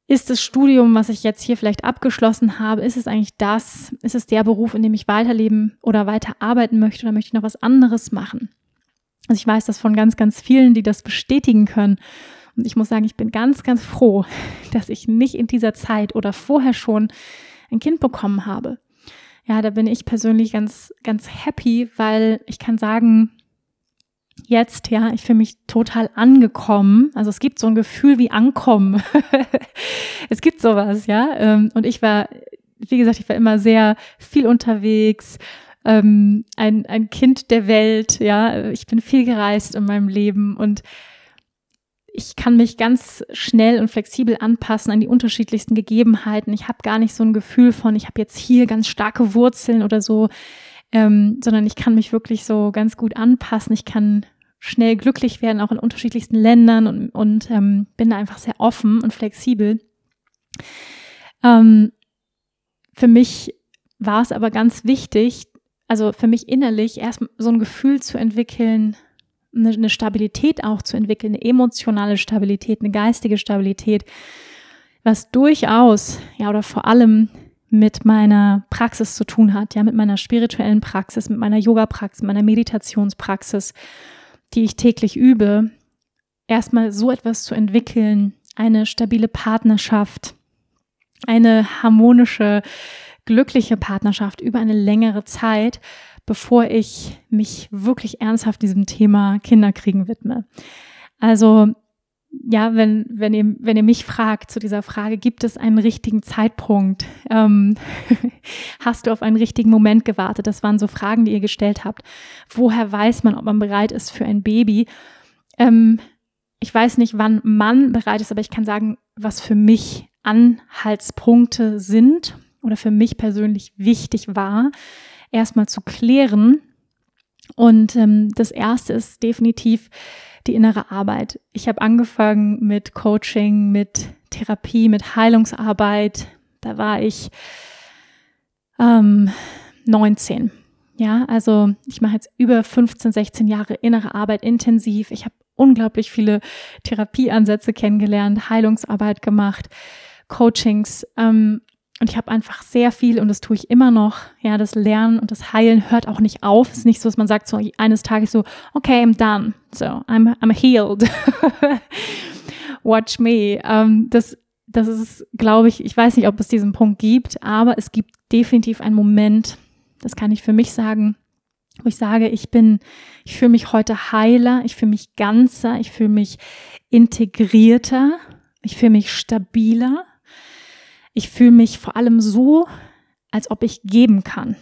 Ist das Studium, was ich jetzt hier vielleicht abgeschlossen habe, ist es eigentlich das? Ist es der Beruf, in dem ich weiterleben oder weiter arbeiten möchte oder möchte ich noch was anderes machen? Also ich weiß das von ganz, ganz vielen, die das bestätigen können. Und ich muss sagen, ich bin ganz, ganz froh, [laughs] dass ich nicht in dieser Zeit oder vorher schon ein Kind bekommen habe. Ja, da bin ich persönlich ganz, ganz happy, weil ich kann sagen, jetzt, ja, ich fühle mich total angekommen. Also es gibt so ein Gefühl wie Ankommen. [laughs] es gibt sowas, ja. Ähm, und ich war, wie gesagt, ich war immer sehr viel unterwegs, ähm, ein, ein Kind der Welt, ja. Ich bin viel gereist in meinem Leben und ich kann mich ganz schnell und flexibel anpassen an die unterschiedlichsten Gegebenheiten. Ich habe gar nicht so ein Gefühl von, ich habe jetzt hier ganz starke Wurzeln oder so ähm, sondern ich kann mich wirklich so ganz gut anpassen. Ich kann schnell glücklich werden, auch in unterschiedlichsten Ländern und, und ähm, bin da einfach sehr offen und flexibel. Ähm, für mich war es aber ganz wichtig, also für mich innerlich erst so ein Gefühl zu entwickeln, eine, eine Stabilität auch zu entwickeln, eine emotionale Stabilität, eine geistige Stabilität, was durchaus, ja, oder vor allem mit meiner Praxis zu tun hat, ja, mit meiner spirituellen Praxis, mit meiner Yoga-Praxis, meiner Meditationspraxis, die ich täglich übe, erstmal so etwas zu entwickeln, eine stabile Partnerschaft, eine harmonische glückliche Partnerschaft über eine längere Zeit, bevor ich mich wirklich ernsthaft diesem Thema Kinderkriegen widme. Also ja, wenn, wenn, ihr, wenn ihr mich fragt zu dieser Frage, gibt es einen richtigen Zeitpunkt? Ähm, [laughs] hast du auf einen richtigen Moment gewartet? Das waren so Fragen, die ihr gestellt habt. Woher weiß man, ob man bereit ist für ein Baby? Ähm, ich weiß nicht, wann man bereit ist, aber ich kann sagen, was für mich Anhaltspunkte sind oder für mich persönlich wichtig war, erstmal zu klären. Und ähm, das erste ist definitiv, die innere Arbeit. Ich habe angefangen mit Coaching, mit Therapie, mit Heilungsarbeit. Da war ich ähm, 19. Ja, also ich mache jetzt über 15, 16 Jahre innere Arbeit intensiv. Ich habe unglaublich viele Therapieansätze kennengelernt, Heilungsarbeit gemacht, Coachings. Ähm, und ich habe einfach sehr viel, und das tue ich immer noch, ja, das Lernen und das Heilen hört auch nicht auf. Es ist nicht so, dass man sagt so eines Tages so, okay, I'm done. So, I'm, I'm healed. [laughs] Watch me. Ähm, das, das ist, glaube ich, ich weiß nicht, ob es diesen Punkt gibt, aber es gibt definitiv einen Moment, das kann ich für mich sagen, wo ich sage, ich bin, ich fühle mich heute heiler, ich fühle mich ganzer, ich fühle mich integrierter, ich fühle mich stabiler ich fühle mich vor allem so, als ob ich geben kann.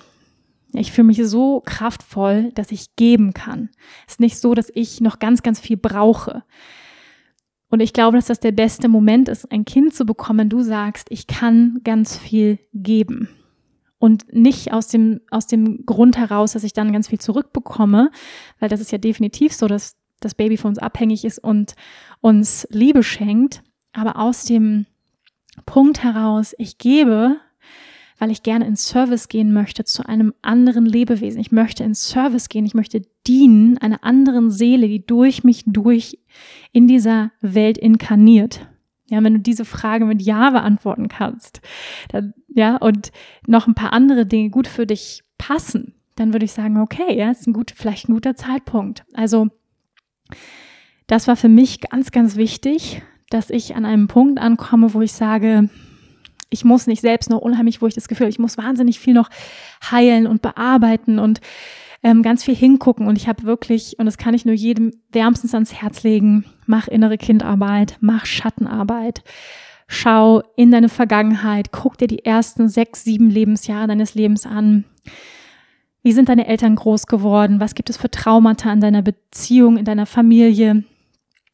Ich fühle mich so kraftvoll, dass ich geben kann. Es ist nicht so, dass ich noch ganz, ganz viel brauche. Und ich glaube, dass das der beste Moment ist, ein Kind zu bekommen. Du sagst, ich kann ganz viel geben. Und nicht aus dem, aus dem Grund heraus, dass ich dann ganz viel zurückbekomme, weil das ist ja definitiv so, dass das Baby von uns abhängig ist und uns Liebe schenkt, aber aus dem Punkt heraus, ich gebe, weil ich gerne in Service gehen möchte zu einem anderen Lebewesen. Ich möchte in Service gehen, ich möchte dienen einer anderen Seele, die durch mich durch in dieser Welt inkarniert. Ja, wenn du diese Frage mit Ja beantworten kannst, dann, ja, und noch ein paar andere Dinge gut für dich passen, dann würde ich sagen, okay, ja, ist ein gut, vielleicht ein guter Zeitpunkt. Also, das war für mich ganz, ganz wichtig, dass ich an einem Punkt ankomme, wo ich sage, ich muss nicht selbst noch unheimlich, wo ich das Gefühl, ich muss wahnsinnig viel noch heilen und bearbeiten und ähm, ganz viel hingucken. Und ich habe wirklich, und das kann ich nur jedem wärmstens ans Herz legen, mach innere Kindarbeit, mach Schattenarbeit. Schau in deine Vergangenheit, guck dir die ersten sechs, sieben Lebensjahre deines Lebens an. Wie sind deine Eltern groß geworden? Was gibt es für Traumata in deiner Beziehung, in deiner Familie?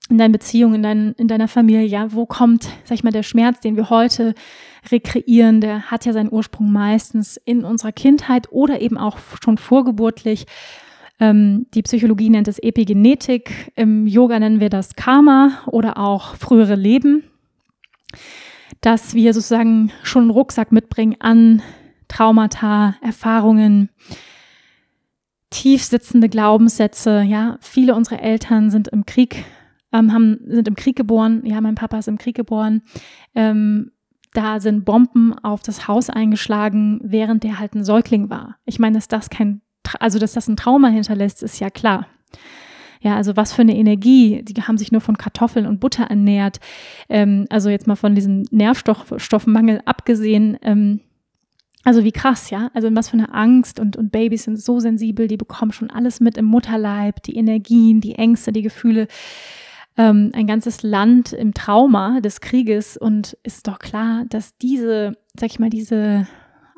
In deinen Beziehungen, in, dein, in deiner Familie, ja, wo kommt, sag ich mal, der Schmerz, den wir heute rekreieren, der hat ja seinen Ursprung meistens in unserer Kindheit oder eben auch schon vorgeburtlich. Ähm, die Psychologie nennt es Epigenetik, im Yoga nennen wir das Karma oder auch frühere Leben, dass wir sozusagen schon einen Rucksack mitbringen an Traumata, Erfahrungen, tief sitzende Glaubenssätze. Ja, viele unserer Eltern sind im Krieg ähm, haben, sind im Krieg geboren. Ja, mein Papa ist im Krieg geboren. Ähm, da sind Bomben auf das Haus eingeschlagen, während der halt ein Säugling war. Ich meine, dass das kein, also dass das ein Trauma hinterlässt, ist ja klar. Ja, also was für eine Energie. Die haben sich nur von Kartoffeln und Butter ernährt. Ähm, also jetzt mal von diesem Nährstoffmangel abgesehen. Ähm, also wie krass, ja? Also in was für eine Angst und, und Babys sind so sensibel, die bekommen schon alles mit im Mutterleib, die Energien, die Ängste, die Gefühle ähm, ein ganzes Land im Trauma des Krieges und ist doch klar, dass diese, sag ich mal, diese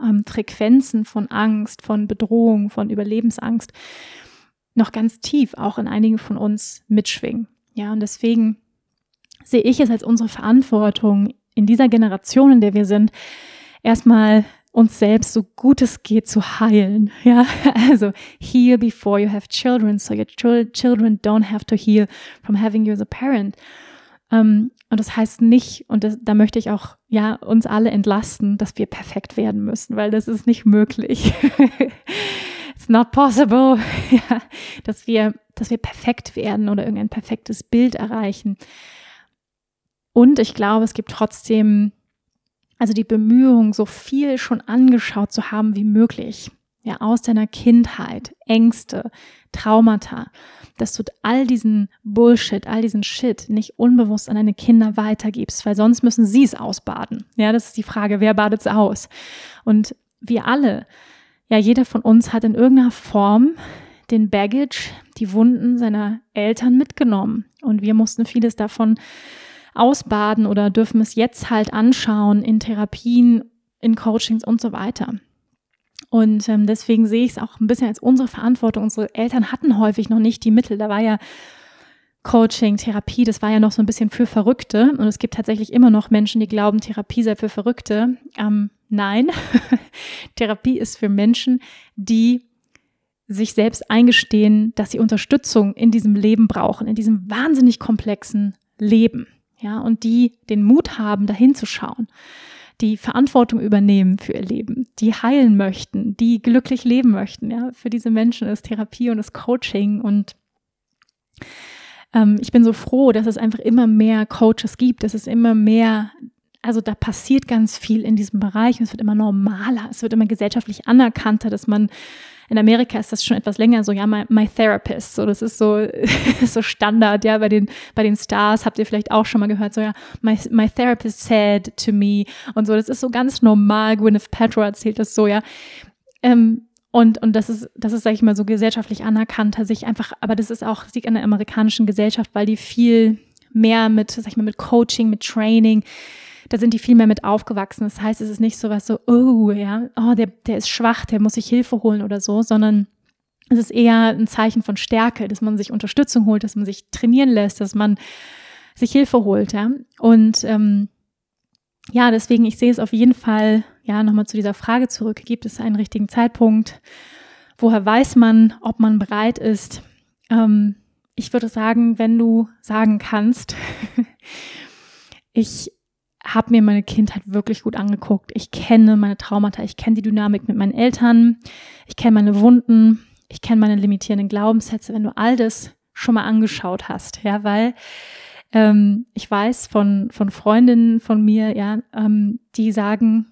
ähm, Frequenzen von Angst, von Bedrohung, von Überlebensangst noch ganz tief auch in einigen von uns mitschwingen. Ja, und deswegen sehe ich es als unsere Verantwortung in dieser Generation, in der wir sind, erstmal uns selbst so gut es geht zu heilen. [laughs] Ja, also heal before you have children, so your children don't have to heal from having you as a parent. Um, ähm, und das heißt nicht, und das, da möchte ich auch ja uns alle entlasten, dass wir perfekt werden müssen, weil das ist nicht möglich. [laughs] It's not possible, [laughs] ja, dass wir, dass wir perfekt werden oder irgendein perfektes Bild erreichen. Und ich glaube, es gibt trotzdem also die Bemühung, so viel schon angeschaut zu haben wie möglich, ja, aus deiner Kindheit, Ängste, Traumata, dass du all diesen Bullshit, all diesen Shit nicht unbewusst an deine Kinder weitergibst, weil sonst müssen sie es ausbaden. Ja, das ist die Frage, wer badet es aus? Und wir alle, ja, jeder von uns hat in irgendeiner Form den Baggage, die Wunden seiner Eltern mitgenommen. Und wir mussten vieles davon ausbaden oder dürfen es jetzt halt anschauen in Therapien, in Coachings und so weiter. Und ähm, deswegen sehe ich es auch ein bisschen als unsere Verantwortung. Unsere Eltern hatten häufig noch nicht die Mittel. Da war ja Coaching, Therapie, das war ja noch so ein bisschen für Verrückte. Und es gibt tatsächlich immer noch Menschen, die glauben, Therapie sei für Verrückte. Ähm, nein, [laughs] Therapie ist für Menschen, die sich selbst eingestehen, dass sie Unterstützung in diesem Leben brauchen, in diesem wahnsinnig komplexen Leben. Ja, und die den Mut haben, dahin zu schauen, die Verantwortung übernehmen für ihr Leben, die heilen möchten, die glücklich leben möchten. Ja, für diese Menschen ist Therapie und das Coaching und ähm, ich bin so froh, dass es einfach immer mehr Coaches gibt, dass es immer mehr also da passiert ganz viel in diesem Bereich und es wird immer normaler, es wird immer gesellschaftlich anerkannter, dass man in Amerika ist das schon etwas länger so, ja, my, my therapist, so, das ist so, [laughs] so Standard, ja, bei den, bei den Stars habt ihr vielleicht auch schon mal gehört, so, ja, my, my therapist said to me und so, das ist so ganz normal, Gwyneth Paltrow erzählt das so, ja, ähm, und, und das ist, das ist, sag ich mal, so gesellschaftlich anerkannter, sich einfach, aber das ist auch, liegt an der amerikanischen Gesellschaft, weil die viel mehr mit, sag ich mal, mit Coaching, mit Training, da sind die viel mehr mit aufgewachsen. Das heißt, es ist nicht so was so, oh, ja, oh, der, der ist schwach, der muss sich Hilfe holen oder so, sondern es ist eher ein Zeichen von Stärke, dass man sich Unterstützung holt, dass man sich trainieren lässt, dass man sich Hilfe holt, ja. Und ähm, ja, deswegen, ich sehe es auf jeden Fall, ja, nochmal zu dieser Frage zurück, gibt es einen richtigen Zeitpunkt? Woher weiß man, ob man bereit ist? Ähm, ich würde sagen, wenn du sagen kannst, [laughs] ich habe mir meine Kindheit wirklich gut angeguckt. Ich kenne meine Traumata, ich kenne die Dynamik mit meinen Eltern, ich kenne meine Wunden, ich kenne meine limitierenden Glaubenssätze, wenn du all das schon mal angeschaut hast, ja, weil ähm, ich weiß von, von Freundinnen von mir, ja, ähm, die sagen,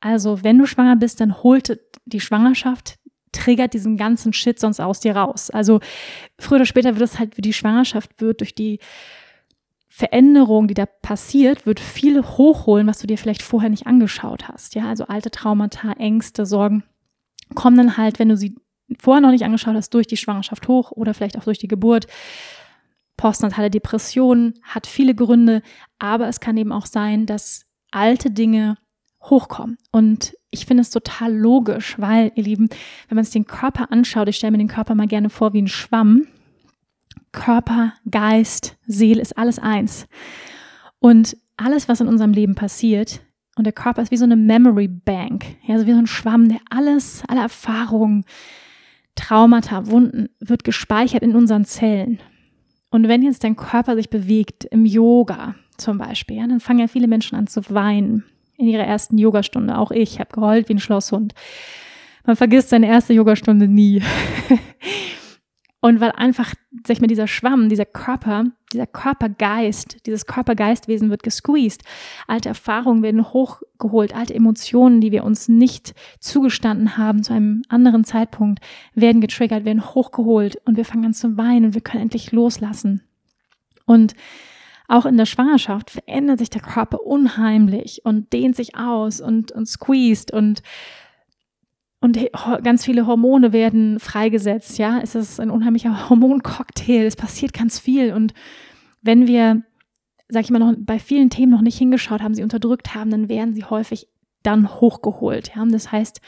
also wenn du schwanger bist, dann holt die Schwangerschaft triggert diesen ganzen Shit sonst aus dir raus. Also früher oder später wird es halt, wie die Schwangerschaft wird durch die Veränderung, die da passiert, wird viel hochholen, was du dir vielleicht vorher nicht angeschaut hast. Ja, also alte Traumata, Ängste, Sorgen kommen dann halt, wenn du sie vorher noch nicht angeschaut hast, durch die Schwangerschaft hoch oder vielleicht auch durch die Geburt. Postnatale Depression hat viele Gründe, aber es kann eben auch sein, dass alte Dinge hochkommen. Und ich finde es total logisch, weil, ihr Lieben, wenn man sich den Körper anschaut, ich stelle mir den Körper mal gerne vor wie ein Schwamm, Körper, Geist, Seele ist alles eins. Und alles, was in unserem Leben passiert, und der Körper ist wie so eine Memory Bank, ja, so wie so ein Schwamm, der alles, alle Erfahrungen, Traumata, Wunden, wird gespeichert in unseren Zellen. Und wenn jetzt dein Körper sich bewegt, im Yoga zum Beispiel, ja, dann fangen ja viele Menschen an zu weinen in ihrer ersten Yogastunde. Auch ich habe geheult wie ein Schlosshund. Man vergisst seine erste Yogastunde nie. [laughs] Und weil einfach, sag ich mal, dieser Schwamm, dieser Körper, dieser Körpergeist, dieses Körpergeistwesen wird gesqueezed. Alte Erfahrungen werden hochgeholt, alte Emotionen, die wir uns nicht zugestanden haben zu einem anderen Zeitpunkt, werden getriggert, werden hochgeholt und wir fangen an zu weinen und wir können endlich loslassen. Und auch in der Schwangerschaft verändert sich der Körper unheimlich und dehnt sich aus und, und squeezed und und ganz viele Hormone werden freigesetzt, ja. Es ist ein unheimlicher Hormoncocktail. Es passiert ganz viel. Und wenn wir, sag ich mal, noch bei vielen Themen noch nicht hingeschaut haben, sie unterdrückt haben, dann werden sie häufig dann hochgeholt, ja. Das heißt,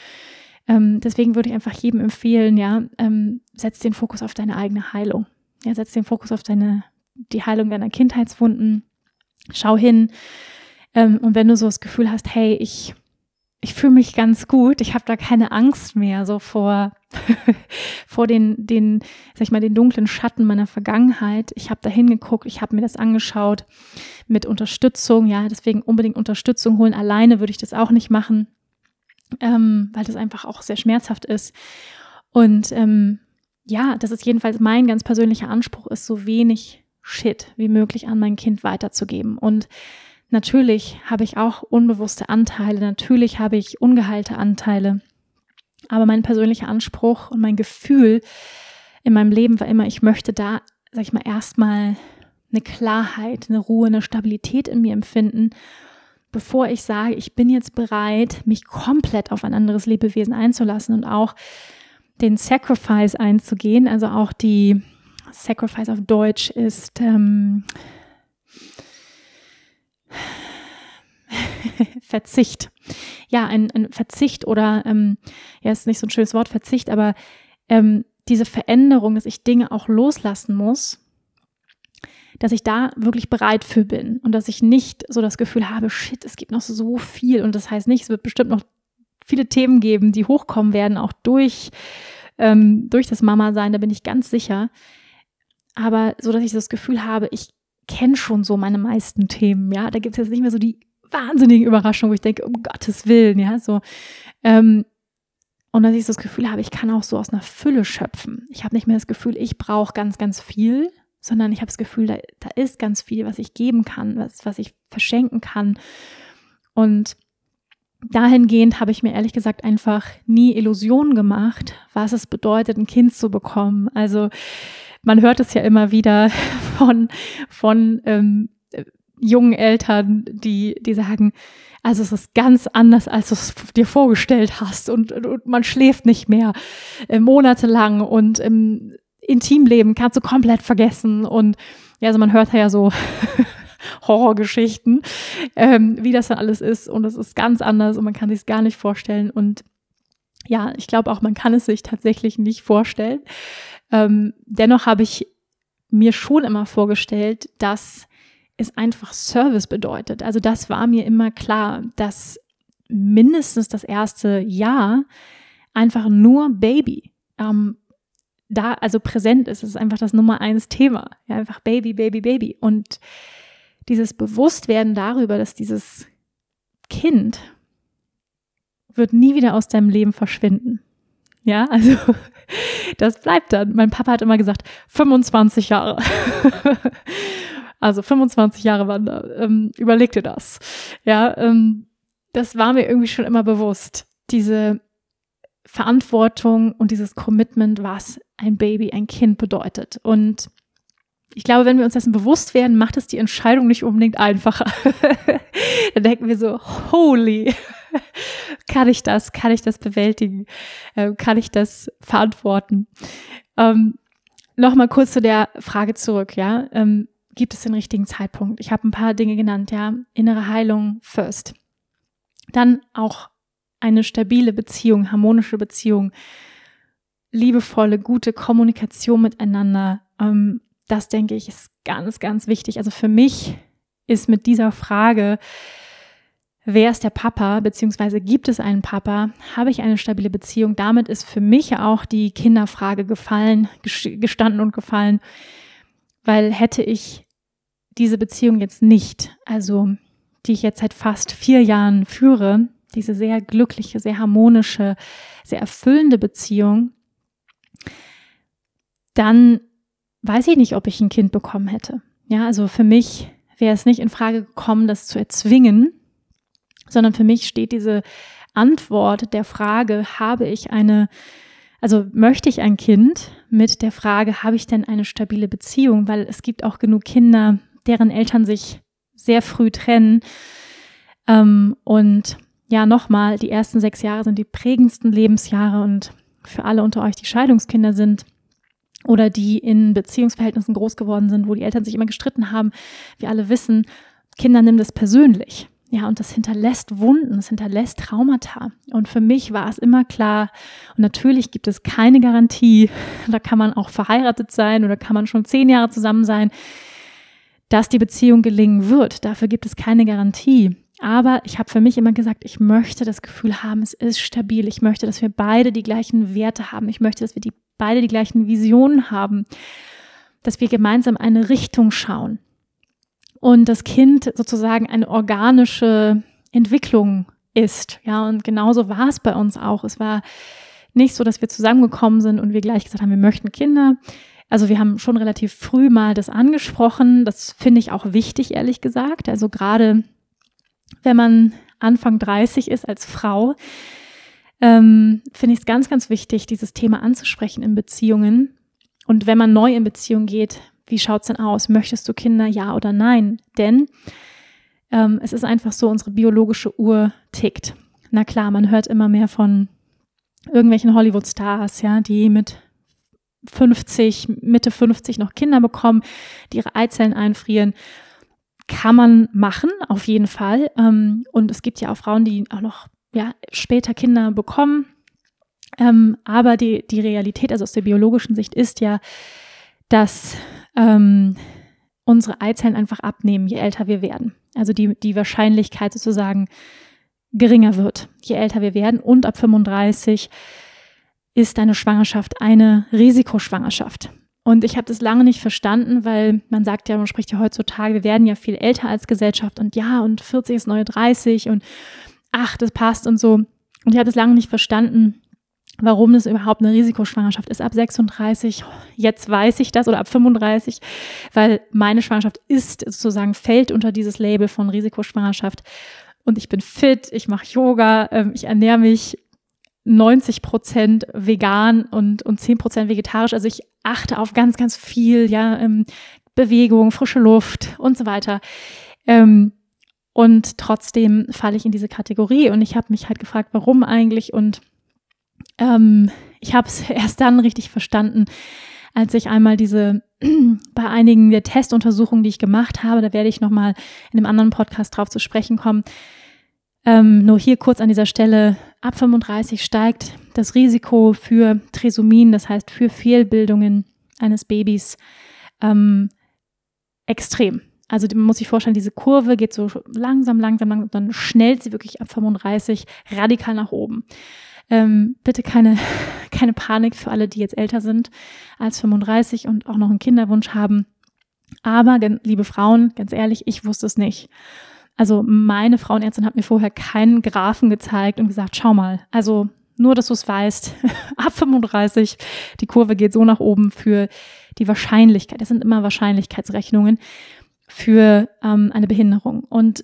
ähm, deswegen würde ich einfach jedem empfehlen, ja, ähm, setz den Fokus auf deine eigene Heilung. Ja, setz den Fokus auf deine, die Heilung deiner Kindheitswunden. Schau hin. Ähm, und wenn du so das Gefühl hast, hey, ich ich fühle mich ganz gut. Ich habe da keine Angst mehr so vor [laughs] vor den den sag ich mal den dunklen Schatten meiner Vergangenheit. Ich habe da hingeguckt, ich habe mir das angeschaut mit Unterstützung. Ja, deswegen unbedingt Unterstützung holen. Alleine würde ich das auch nicht machen, ähm, weil das einfach auch sehr schmerzhaft ist. Und ähm, ja, das ist jedenfalls mein ganz persönlicher Anspruch, ist so wenig Shit wie möglich an mein Kind weiterzugeben und Natürlich habe ich auch unbewusste Anteile, natürlich habe ich ungeheilte Anteile. Aber mein persönlicher Anspruch und mein Gefühl in meinem Leben war immer, ich möchte da, sag ich mal, erstmal eine Klarheit, eine Ruhe, eine Stabilität in mir empfinden, bevor ich sage, ich bin jetzt bereit, mich komplett auf ein anderes Lebewesen einzulassen und auch den Sacrifice einzugehen, also auch die Sacrifice auf Deutsch ist ähm, [laughs] Verzicht. Ja, ein, ein Verzicht oder, ähm, ja, ist nicht so ein schönes Wort, Verzicht, aber ähm, diese Veränderung, dass ich Dinge auch loslassen muss, dass ich da wirklich bereit für bin und dass ich nicht so das Gefühl habe, shit, es gibt noch so viel und das heißt nicht, es wird bestimmt noch viele Themen geben, die hochkommen werden, auch durch, ähm, durch das Mama-Sein, da bin ich ganz sicher. Aber so, dass ich das Gefühl habe, ich kenne schon so meine meisten Themen, ja, da gibt es jetzt nicht mehr so die wahnsinnigen Überraschungen, wo ich denke, um Gottes Willen, ja, so. Ähm, und dass ich so das Gefühl habe, ich kann auch so aus einer Fülle schöpfen. Ich habe nicht mehr das Gefühl, ich brauche ganz, ganz viel, sondern ich habe das Gefühl, da, da ist ganz viel, was ich geben kann, was, was ich verschenken kann. Und dahingehend habe ich mir ehrlich gesagt einfach nie Illusionen gemacht, was es bedeutet, ein Kind zu bekommen. Also man hört es ja immer wieder [laughs] von, von ähm, jungen Eltern, die, die sagen, also es ist ganz anders, als du es dir vorgestellt hast und, und man schläft nicht mehr äh, monatelang und ähm, Intimleben kannst du komplett vergessen. Und ja, also man hört ja so [laughs] Horrorgeschichten, ähm, wie das dann alles ist. Und es ist ganz anders und man kann sich es gar nicht vorstellen. Und ja, ich glaube auch, man kann es sich tatsächlich nicht vorstellen. Ähm, dennoch habe ich mir schon immer vorgestellt, dass es einfach Service bedeutet. Also das war mir immer klar, dass mindestens das erste Jahr einfach nur Baby ähm, da also präsent ist. Es ist einfach das Nummer eins Thema. Ja, einfach Baby, Baby, Baby. Und dieses Bewusstwerden darüber, dass dieses Kind wird nie wieder aus deinem Leben verschwinden. Ja, also [laughs] das bleibt dann. Mein Papa hat immer gesagt, 25 Jahre. [laughs] also 25 Jahre Wander. Ähm, überleg dir das. Ja, ähm, das war mir irgendwie schon immer bewusst. Diese Verantwortung und dieses Commitment, was ein Baby, ein Kind bedeutet. Und ich glaube, wenn wir uns dessen bewusst werden, macht es die Entscheidung nicht unbedingt einfacher. [laughs] Dann denken wir so, holy, [laughs] kann ich das, kann ich das bewältigen, ähm, kann ich das verantworten? Ähm, Nochmal kurz zu der Frage zurück, ja. Ähm, gibt es den richtigen Zeitpunkt? Ich habe ein paar Dinge genannt, ja. Innere Heilung first. Dann auch eine stabile Beziehung, harmonische Beziehung, liebevolle, gute Kommunikation miteinander. Ähm, das denke ich ist ganz, ganz wichtig. Also für mich ist mit dieser Frage, wer ist der Papa, beziehungsweise gibt es einen Papa, habe ich eine stabile Beziehung, damit ist für mich auch die Kinderfrage gefallen, gestanden und gefallen, weil hätte ich diese Beziehung jetzt nicht, also die ich jetzt seit fast vier Jahren führe, diese sehr glückliche, sehr harmonische, sehr erfüllende Beziehung, dann weiß ich nicht, ob ich ein Kind bekommen hätte. Ja, also für mich wäre es nicht in Frage gekommen, das zu erzwingen, sondern für mich steht diese Antwort der Frage, habe ich eine, also möchte ich ein Kind mit der Frage, habe ich denn eine stabile Beziehung? Weil es gibt auch genug Kinder, deren Eltern sich sehr früh trennen. Ähm, und ja, nochmal, die ersten sechs Jahre sind die prägendsten Lebensjahre und für alle unter euch, die Scheidungskinder sind oder die in Beziehungsverhältnissen groß geworden sind, wo die Eltern sich immer gestritten haben, wir alle wissen, Kinder nehmen das persönlich. Ja, und das hinterlässt Wunden, das hinterlässt Traumata. Und für mich war es immer klar, und natürlich gibt es keine Garantie, [laughs] da kann man auch verheiratet sein oder kann man schon zehn Jahre zusammen sein, dass die Beziehung gelingen wird. Dafür gibt es keine Garantie. Aber ich habe für mich immer gesagt, ich möchte das Gefühl haben, es ist stabil. Ich möchte, dass wir beide die gleichen Werte haben. Ich möchte, dass wir die, beide die gleichen Visionen haben. Dass wir gemeinsam eine Richtung schauen. Und das Kind sozusagen eine organische Entwicklung ist. Ja, und genauso war es bei uns auch. Es war nicht so, dass wir zusammengekommen sind und wir gleich gesagt haben, wir möchten Kinder. Also wir haben schon relativ früh mal das angesprochen. Das finde ich auch wichtig, ehrlich gesagt. Also gerade wenn man Anfang 30 ist als Frau, ähm, finde ich es ganz, ganz wichtig, dieses Thema anzusprechen in Beziehungen. Und wenn man neu in Beziehung geht, wie schaut es denn aus? Möchtest du Kinder, ja oder nein? Denn ähm, es ist einfach so, unsere biologische Uhr tickt. Na klar, man hört immer mehr von irgendwelchen Hollywood-Stars, ja, die mit 50, Mitte 50 noch Kinder bekommen, die ihre Eizellen einfrieren. Kann man machen, auf jeden Fall. Ähm, und es gibt ja auch Frauen, die auch noch ja, später Kinder bekommen. Ähm, aber die, die Realität, also aus der biologischen Sicht, ist ja, dass ähm, unsere Eizellen einfach abnehmen, je älter wir werden. Also die, die Wahrscheinlichkeit sozusagen geringer wird, je älter wir werden. Und ab 35 ist eine Schwangerschaft eine Risikoschwangerschaft. Und ich habe das lange nicht verstanden, weil man sagt ja, man spricht ja heutzutage, wir werden ja viel älter als Gesellschaft und ja, und 40 ist neue 30 und ach, das passt und so. Und ich habe das lange nicht verstanden, warum es überhaupt eine Risikoschwangerschaft ist ab 36. Jetzt weiß ich das oder ab 35, weil meine Schwangerschaft ist sozusagen, fällt unter dieses Label von Risikoschwangerschaft. Und ich bin fit, ich mache Yoga, ähm, ich ernähre mich 90 Prozent vegan und, und 10 Prozent vegetarisch. Also ich achte auf ganz, ganz viel, ja, ähm, Bewegung, frische Luft und so weiter. Ähm, und trotzdem falle ich in diese Kategorie und ich habe mich halt gefragt, warum eigentlich und ähm, ich habe es [laughs] erst dann richtig verstanden, als ich einmal diese [clears throat] bei einigen der Testuntersuchungen, die ich gemacht habe, da werde ich nochmal in einem anderen Podcast drauf zu sprechen kommen, ähm, nur hier kurz an dieser Stelle, ab 35 steigt das Risiko für Trisomien, das heißt für Fehlbildungen eines Babys, ähm, extrem. Also man muss sich vorstellen, diese Kurve geht so langsam, langsam, langsam, dann schnellt sie wirklich ab 35 radikal nach oben. Ähm, bitte keine, [laughs] keine Panik für alle, die jetzt älter sind als 35 und auch noch einen Kinderwunsch haben. Aber, liebe Frauen, ganz ehrlich, ich wusste es nicht. Also meine Frauenärztin hat mir vorher keinen Graphen gezeigt und gesagt, schau mal, also nur, dass du es weißt, [laughs] ab 35, die Kurve geht so nach oben für die Wahrscheinlichkeit. Das sind immer Wahrscheinlichkeitsrechnungen für ähm, eine Behinderung. Und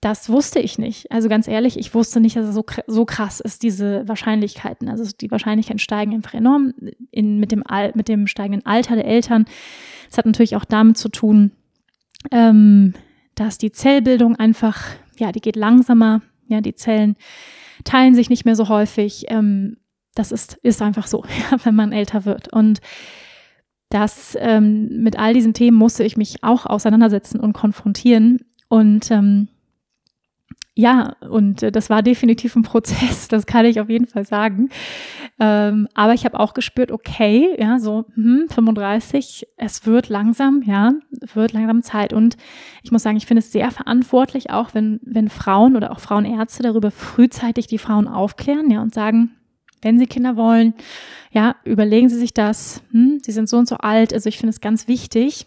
das wusste ich nicht. Also ganz ehrlich, ich wusste nicht, dass es so, so krass ist, diese Wahrscheinlichkeiten. Also die Wahrscheinlichkeiten steigen einfach enorm in, mit, dem Al mit dem steigenden Alter der Eltern. Es hat natürlich auch damit zu tun, ähm, dass die Zellbildung einfach, ja, die geht langsamer, ja, die Zellen teilen sich nicht mehr so häufig. Ähm, das ist, ist einfach so, [laughs] ja, wenn man älter wird. Und das ähm, mit all diesen Themen musste ich mich auch auseinandersetzen und konfrontieren. Und ähm, ja, und äh, das war definitiv ein Prozess, das kann ich auf jeden Fall sagen. Ähm, aber ich habe auch gespürt, okay, ja, so hm, 35, es wird langsam, ja, wird langsam Zeit. Und ich muss sagen, ich finde es sehr verantwortlich, auch wenn, wenn Frauen oder auch Frauenärzte darüber frühzeitig die Frauen aufklären, ja, und sagen, wenn sie Kinder wollen, ja, überlegen sie sich das, hm, sie sind so und so alt. Also ich finde es ganz wichtig,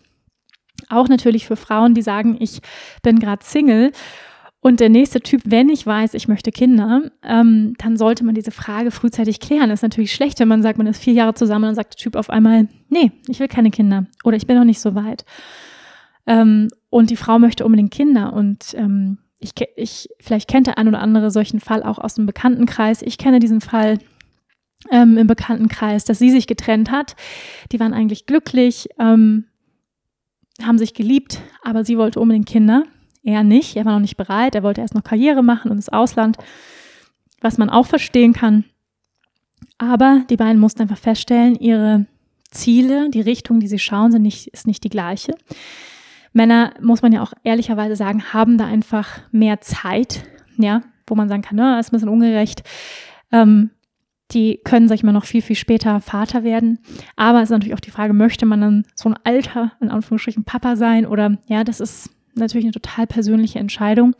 auch natürlich für Frauen, die sagen, ich bin gerade Single und der nächste Typ, wenn ich weiß, ich möchte Kinder, ähm, dann sollte man diese Frage frühzeitig klären. Das ist natürlich schlecht, wenn man sagt, man ist vier Jahre zusammen und dann sagt der Typ auf einmal, nee, ich will keine Kinder oder ich bin noch nicht so weit. Ähm, und die Frau möchte unbedingt Kinder und ähm, ich, ich, vielleicht kennt der ein oder andere solchen Fall auch aus dem Bekanntenkreis. Ich kenne diesen Fall ähm, im Bekanntenkreis, dass sie sich getrennt hat. Die waren eigentlich glücklich, ähm, haben sich geliebt, aber sie wollte unbedingt Kinder. Er nicht, er war noch nicht bereit, er wollte erst noch Karriere machen und ins Ausland, was man auch verstehen kann. Aber die beiden mussten einfach feststellen, ihre Ziele, die Richtung, die sie schauen, sind nicht, ist nicht die gleiche. Männer, muss man ja auch ehrlicherweise sagen, haben da einfach mehr Zeit, ja, wo man sagen kann, ne, ist ein bisschen ungerecht. Ähm, die können, sag ich mal, noch viel, viel später Vater werden. Aber es ist natürlich auch die Frage, möchte man dann so ein alter, in Anführungsstrichen, Papa sein? Oder ja, das ist natürlich eine total persönliche Entscheidung.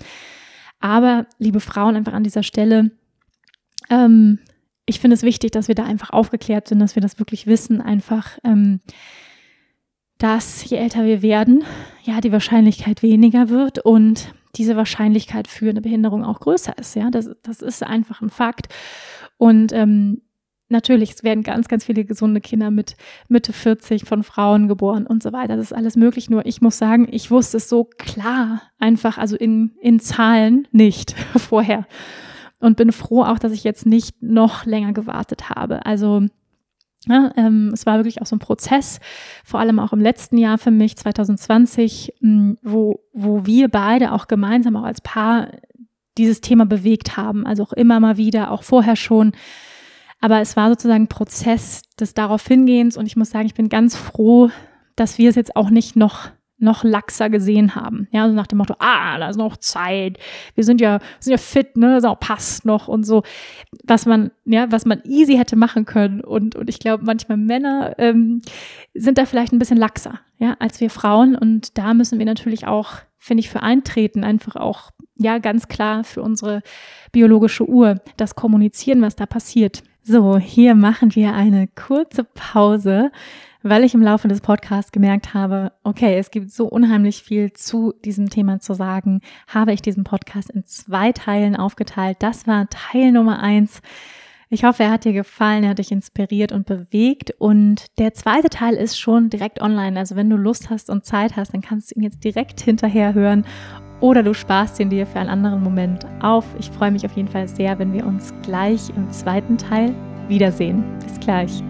Aber liebe Frauen, einfach an dieser Stelle, ähm, ich finde es wichtig, dass wir da einfach aufgeklärt sind, dass wir das wirklich wissen, einfach, ähm, dass je älter wir werden, ja, die Wahrscheinlichkeit weniger wird und diese Wahrscheinlichkeit für eine Behinderung auch größer ist. Ja, das, das ist einfach ein Fakt. Und ähm, natürlich, es werden ganz, ganz viele gesunde Kinder mit Mitte 40 von Frauen geboren und so weiter. Das ist alles möglich. Nur ich muss sagen, ich wusste es so klar einfach, also in, in Zahlen nicht [laughs] vorher. Und bin froh auch, dass ich jetzt nicht noch länger gewartet habe. Also Ja, ähm, es war wirklich auch so ein Prozess, vor allem auch im letzten Jahr für mich, 2020, mh, wo, wo wir beide auch gemeinsam, auch als Paar, dieses Thema bewegt haben. Also auch immer mal wieder, auch vorher schon. Aber es war sozusagen Prozess des darauf hingehens und ich muss sagen, ich bin ganz froh, dass wir es jetzt auch nicht noch noch laxer gesehen haben. Ja, also nach dem Motto, ah, da ist noch Zeit. Wir sind ja, sind ja fit, ne, das passt noch und so. Was man, ja, was man easy hätte machen können. Und, und ich glaube, manchmal Männer ähm, sind da vielleicht ein bisschen laxer, ja, als wir Frauen. Und da müssen wir natürlich auch, finde ich, für eintreten, einfach auch, ja, ganz klar für unsere biologische Uhr, das kommunizieren, was da passiert. So, hier machen wir eine kurze Pause weil ich im Laufe des Podcasts gemerkt habe, okay, es gibt so unheimlich viel zu diesem Thema zu sagen, habe ich diesen Podcast in zwei Teilen aufgeteilt. Das war Teil Nummer eins. Ich hoffe, er hat dir gefallen, er hat dich inspiriert und bewegt. Und der zweite Teil ist schon direkt online. Also wenn du Lust hast und Zeit hast, dann kannst du ihn jetzt direkt hinterher hören oder du sparst ihn dir für einen anderen Moment auf. Ich freue mich auf jeden Fall sehr, wenn wir uns gleich im zweiten Teil wiedersehen. Bis gleich.